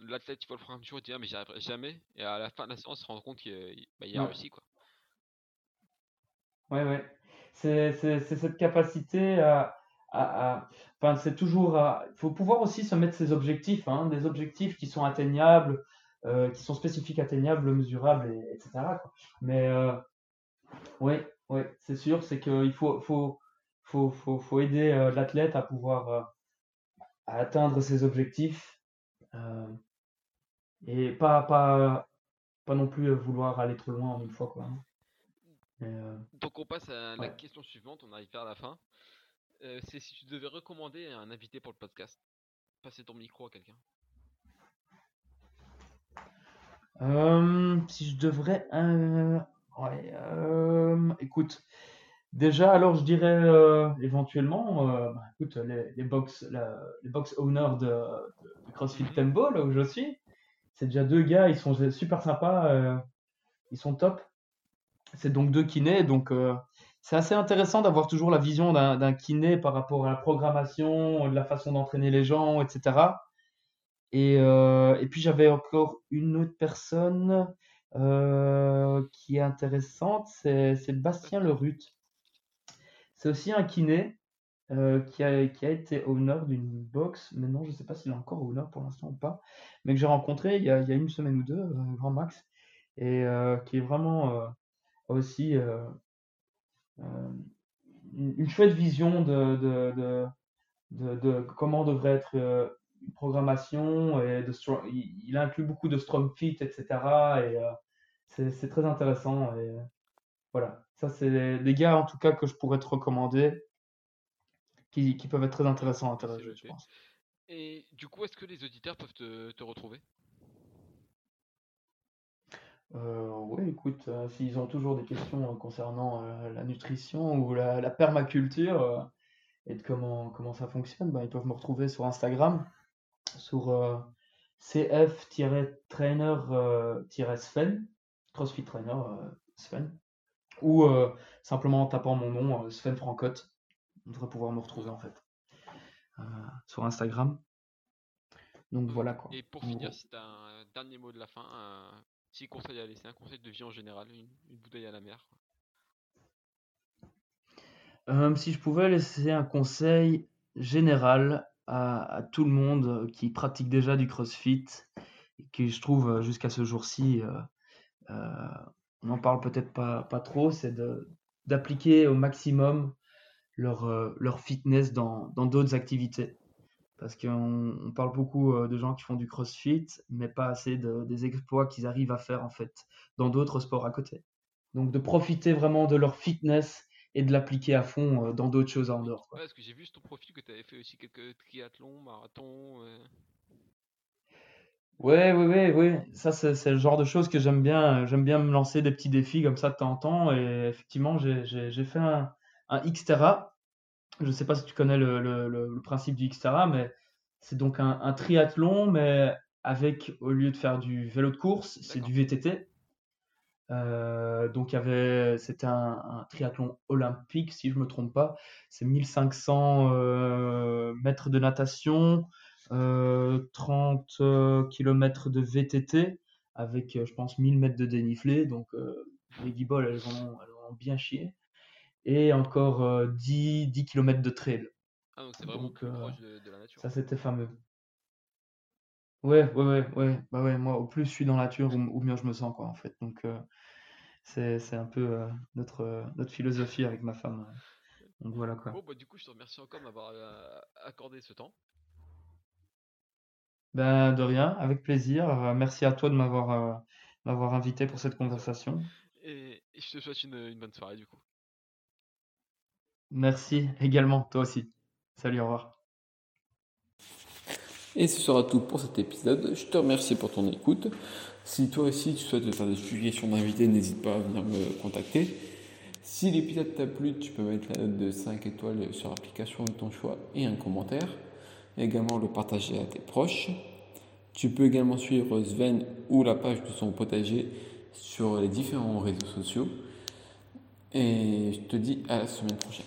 L'athlète, il faut le prendre un jour, il dit ah, mais j'y arriverai jamais. Et à la fin de la séance, il se rend compte qu'il bah, a réussi. Quoi. Ouais, ouais. C'est, cette capacité à. enfin, c'est toujours. Il faut pouvoir aussi se mettre ses objectifs, hein, des objectifs qui sont atteignables, euh, qui sont spécifiques, atteignables, mesurables, etc. Mais euh, oui, ouais, c'est sûr, c'est qu'il faut, faut, faut, faut, faut aider euh, l'athlète à pouvoir à atteindre ses objectifs et pas, pas, pas non plus vouloir aller trop loin en une fois. Quoi. Hein. Euh, Donc on passe à la question suivante, on arrive vers la fin. Euh, c'est si tu devais recommander un invité pour le podcast. Passer ton micro à quelqu'un. Euh, si je devrais... ouais, écoute, déjà alors je dirais éventuellement, bah, écoute, les, les, box, les box owners de, CrossFit mhm. Temple, là où je suis, c'est déjà deux gars, ils sont super sympas, ils sont top c'est donc deux kinés. Donc, euh, c'est assez intéressant d'avoir toujours la vision d'un kiné par rapport à la programmation, de la façon d'entraîner les gens, etc. Et, euh, et puis, j'avais encore une autre personne euh, qui est intéressante, c'est Bastien Lerut. C'est aussi un kiné qui, a, qui a été owner d'une box. Maintenant, je ne sais pas s'il est encore owner pour l'instant ou pas, mais que j'ai rencontré il y, a, une semaine ou deux, grand max, et qui est vraiment aussi euh, euh, une, chouette vision de, comment devrait être euh, une programmation et de il, inclut beaucoup de strong fit etc et c'est très intéressant voilà. Ça c'est des gars en tout cas que je pourrais te recommander qui, qui peuvent être très intéressants à interagir je pense. Et du coup est-ce que les auditeurs peuvent te, te retrouver? Euh, oui, écoute, euh, s'ils ont toujours des questions euh, concernant la nutrition ou la, permaculture et de comment, comment ça fonctionne, ben, ils peuvent me retrouver sur Instagram, sur cf-trainer-sven, CrossFit Trainer Sven, ou simplement en tapant mon nom, Sven Francotte. On devrait pouvoir me retrouver en fait sur Instagram. Donc voilà quoi. Et pour finir, si tu as un dernier mot de la fin, si conseil à laisser, un conseil de vie en général, une, bouteille à la mer. Euh, si je pouvais laisser un conseil général à, tout le monde qui pratique déjà du CrossFit et qui je trouve euh, jusqu'à ce jour-ci, euh, on n'en parle peut-être pas, trop, c'est d'appliquer au maximum leur, leur fitness dans d'autres activités. Parce qu'on parle beaucoup euh, de gens qui font du crossfit, mais pas assez des exploits qu'ils arrivent à faire en fait dans d'autres sports à côté. Donc de profiter vraiment de leur fitness et de l'appliquer à fond euh, dans d'autres choses en dehors. parce que j'ai vu sur ton profil que tu avais fait aussi quelques triathlons, marathons. Ouais, ouais, ouais, ouais. Ça, c'est le genre de choses que j'aime bien. J'aime bien me lancer des petits défis comme ça de temps en temps. Et effectivement, j'ai fait un, un Xterra je ne sais pas si tu connais le, principe du Xterra, mais c'est donc un, triathlon, mais avec, au lieu de faire du vélo de course, c'est du VTT. Euh, donc, c'était un, triathlon olympique, si je ne me trompe pas. C'est 1500 euh, mètres de natation, 30 euh, km de VTT, avec, je pense, 1000 mètres de dénivelé. Donc, les guiboles, elles ont, bien chié. Et encore 10, 10 km de trail. Ah, donc c'est vraiment proche de, la nature. Ça, c'était fameux. Ouais, ouais, ouais, ouais. Bah ouais, moi, au plus je suis dans la nature, au, mieux je me sens, quoi, en fait. Donc, c'est un peu notre, notre philosophie avec ma femme. Donc voilà quoi. Bon, bah, du coup, je te remercie encore de m'avoir accordé ce temps. Ben, de rien, avec plaisir. Euh, merci à toi de m'avoir euh, m'avoir invité pour cette conversation. Et, je te souhaite une, bonne soirée du coup. Merci également, toi aussi. Salut, au revoir. Et ce sera tout pour cet épisode. Je te remercie pour ton écoute. Si toi aussi tu souhaites faire des suggestions d'invités, n'hésite pas à venir me contacter. Si l'épisode t'a plu, tu peux mettre la note de 5 étoiles sur l'application de ton choix et un commentaire également le partager à tes proches. Tu peux également suivre Sven ou la page de son potager sur les différents réseaux sociaux. Et je te dis à la semaine prochaine.